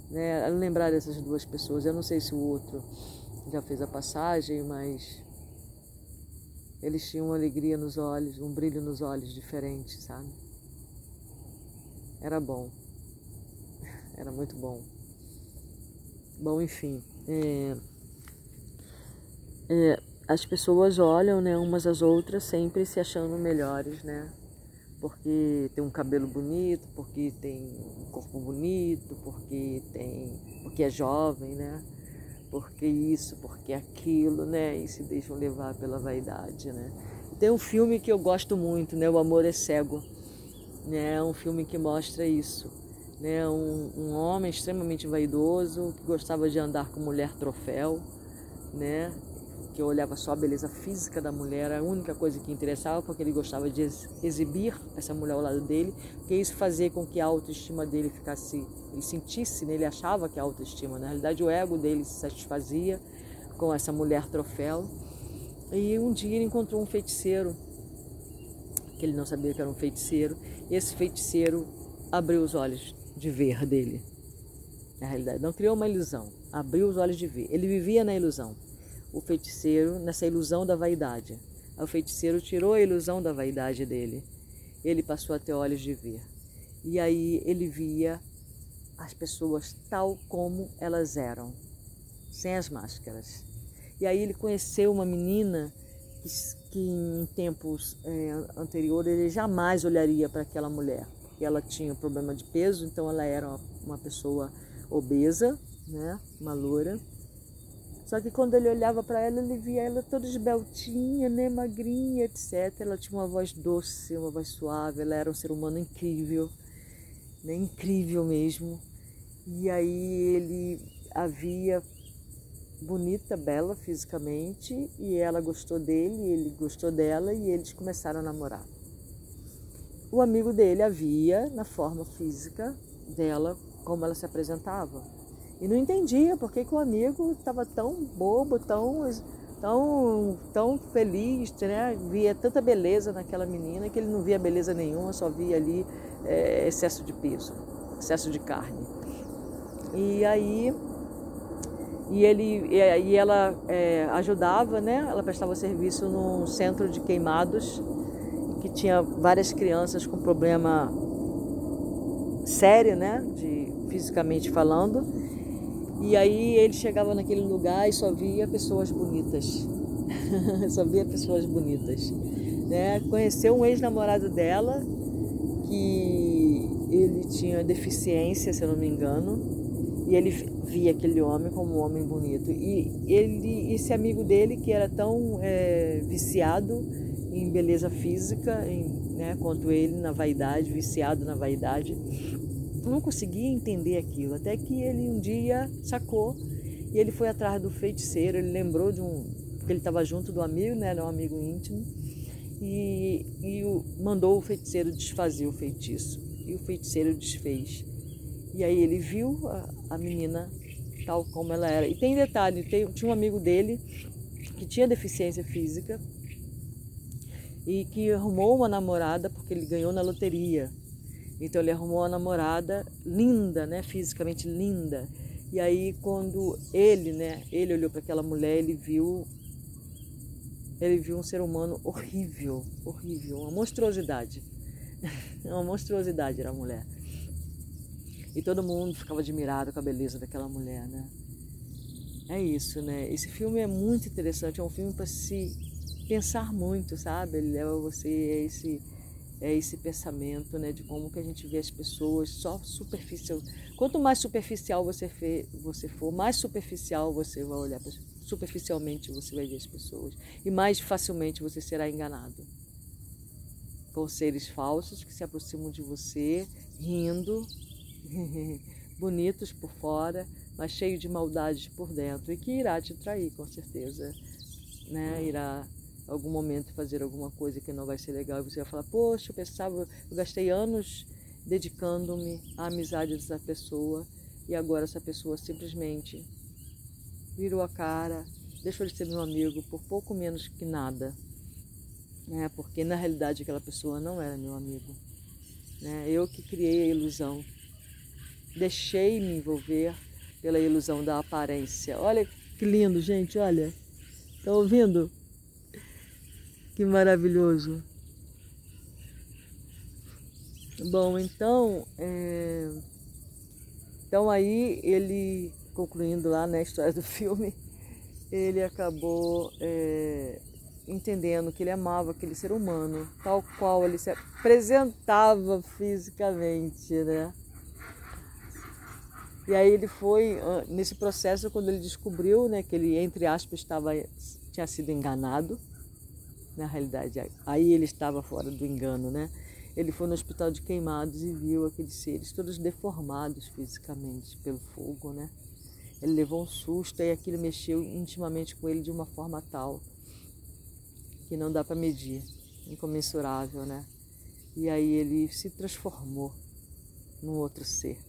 né, lembrar dessas duas pessoas. Eu não sei se o outro já fez a passagem, mas eles tinham uma alegria nos olhos, um brilho nos olhos diferente, sabe? Era bom, era muito bom. Bom, enfim, é, é, as pessoas olham, né, umas às outras sempre se achando melhores, né? porque tem um cabelo bonito, porque tem um corpo bonito, porque tem, porque é jovem, né? Porque isso, porque aquilo, né? E se deixam levar pela vaidade, né? Tem um filme que eu gosto muito, né? O Amor é Cego, né? É um filme que mostra isso, né? um, um homem extremamente vaidoso, que gostava de andar com mulher troféu, né? Que olhava só a beleza física da mulher, a única coisa que interessava, porque ele gostava de exibir essa mulher ao lado dele, porque isso fazia com que a autoestima dele ficasse, ele sentisse, né? ele achava que a autoestima, na realidade o ego dele se satisfazia com essa mulher troféu. E um dia ele encontrou um feiticeiro, que ele não sabia que era um feiticeiro, e esse feiticeiro abriu os olhos de ver dele. Na realidade, não criou uma ilusão, abriu os olhos de ver. Ele vivia na ilusão o feiticeiro nessa ilusão da vaidade. O feiticeiro tirou a ilusão da vaidade dele. Ele passou a ter olhos de ver. E aí ele via as pessoas tal como elas eram, sem as máscaras. E aí ele conheceu uma menina que, que em tempos é, anteriores ele jamais olharia para aquela mulher. E ela tinha problema de peso, então ela era uma, uma pessoa obesa, né, uma loura só que quando ele olhava para ela, ele via ela toda esbeltinha, né, magrinha, etc. Ela tinha uma voz doce, uma voz suave, ela era um ser humano incrível, né, incrível mesmo. E aí ele a via bonita, bela fisicamente, e ela gostou dele, ele gostou dela, e eles começaram a namorar. O amigo dele a via na forma física dela, como ela se apresentava. E não entendia por que, que o amigo estava tão bobo, tão, tão, tão feliz, né? via tanta beleza naquela menina que ele não via beleza nenhuma, só via ali é, excesso de peso, excesso de carne. E aí e ele e ela é, ajudava, né? Ela prestava serviço num centro de queimados que tinha várias crianças com problema sério, né? De fisicamente falando. E aí ele chegava naquele lugar e só via pessoas bonitas. só via pessoas bonitas. Né? Conheceu um ex-namorado dela que ele tinha deficiência, se eu não me engano, e ele via aquele homem como um homem bonito. E ele, esse amigo dele, que era tão é, viciado em beleza física, em, né, quanto ele na vaidade, viciado na vaidade, não conseguia entender aquilo, até que ele um dia sacou e ele foi atrás do feiticeiro, ele lembrou de um, porque ele estava junto do amigo, né, era um amigo íntimo, e, e o, mandou o feiticeiro desfazer o feitiço, e o feiticeiro desfez. E aí ele viu a, a menina tal como ela era. E tem detalhe, tem, tinha um amigo dele que tinha deficiência física e que arrumou uma namorada porque ele ganhou na loteria. Então ele arrumou uma namorada linda, né, fisicamente linda. E aí quando ele, né, ele olhou para aquela mulher, ele viu ele viu um ser humano horrível, horrível, uma monstruosidade. uma monstruosidade era a mulher. E todo mundo ficava admirado com a beleza daquela mulher, né? É isso, né? Esse filme é muito interessante, é um filme para se pensar muito, sabe? Ele leva você a esse é esse pensamento né, de como que a gente vê as pessoas só superficial. Quanto mais superficial você, fe, você for, mais superficial você vai olhar, superficialmente você vai ver as pessoas e mais facilmente você será enganado por seres falsos que se aproximam de você, rindo, bonitos por fora, mas cheios de maldade por dentro e que irá te trair com certeza, né? Irá algum momento fazer alguma coisa que não vai ser legal e você vai falar, poxa, eu pensava, eu gastei anos dedicando-me à amizade dessa pessoa e agora essa pessoa simplesmente virou a cara, deixou de ser meu amigo por pouco menos que nada, né? Porque na realidade aquela pessoa não era meu amigo, né? Eu que criei a ilusão, deixei me envolver pela ilusão da aparência. Olha que lindo, gente, olha. Estão ouvindo? Que maravilhoso. Bom, então, é... então aí ele, concluindo lá na né, história do filme, ele acabou é... entendendo que ele amava aquele ser humano, tal qual ele se apresentava fisicamente, né? E aí ele foi nesse processo quando ele descobriu, né, que ele entre aspas estava tinha sido enganado, na realidade. Aí ele estava fora do engano, né? Ele foi no hospital de queimados e viu aqueles seres todos deformados fisicamente pelo fogo, né? Ele levou um susto e aquilo mexeu intimamente com ele de uma forma tal que não dá para medir, incomensurável, né? E aí ele se transformou num outro ser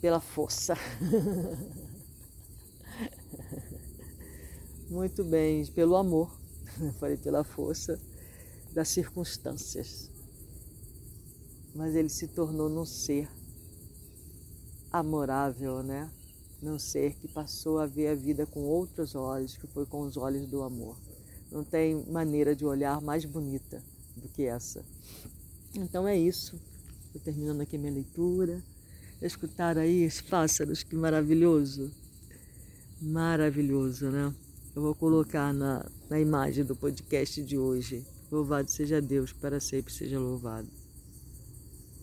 pela força. Muito bem, pelo amor. Falei pela força das circunstâncias. Mas ele se tornou num ser amorável, né? Num ser que passou a ver a vida com outros olhos, que foi com os olhos do amor. Não tem maneira de olhar mais bonita do que essa. Então é isso. Estou terminando aqui minha leitura. Escutar aí os pássaros, que maravilhoso. Maravilhoso, né? Eu vou colocar na, na imagem do podcast de hoje. Louvado seja Deus, para sempre seja louvado.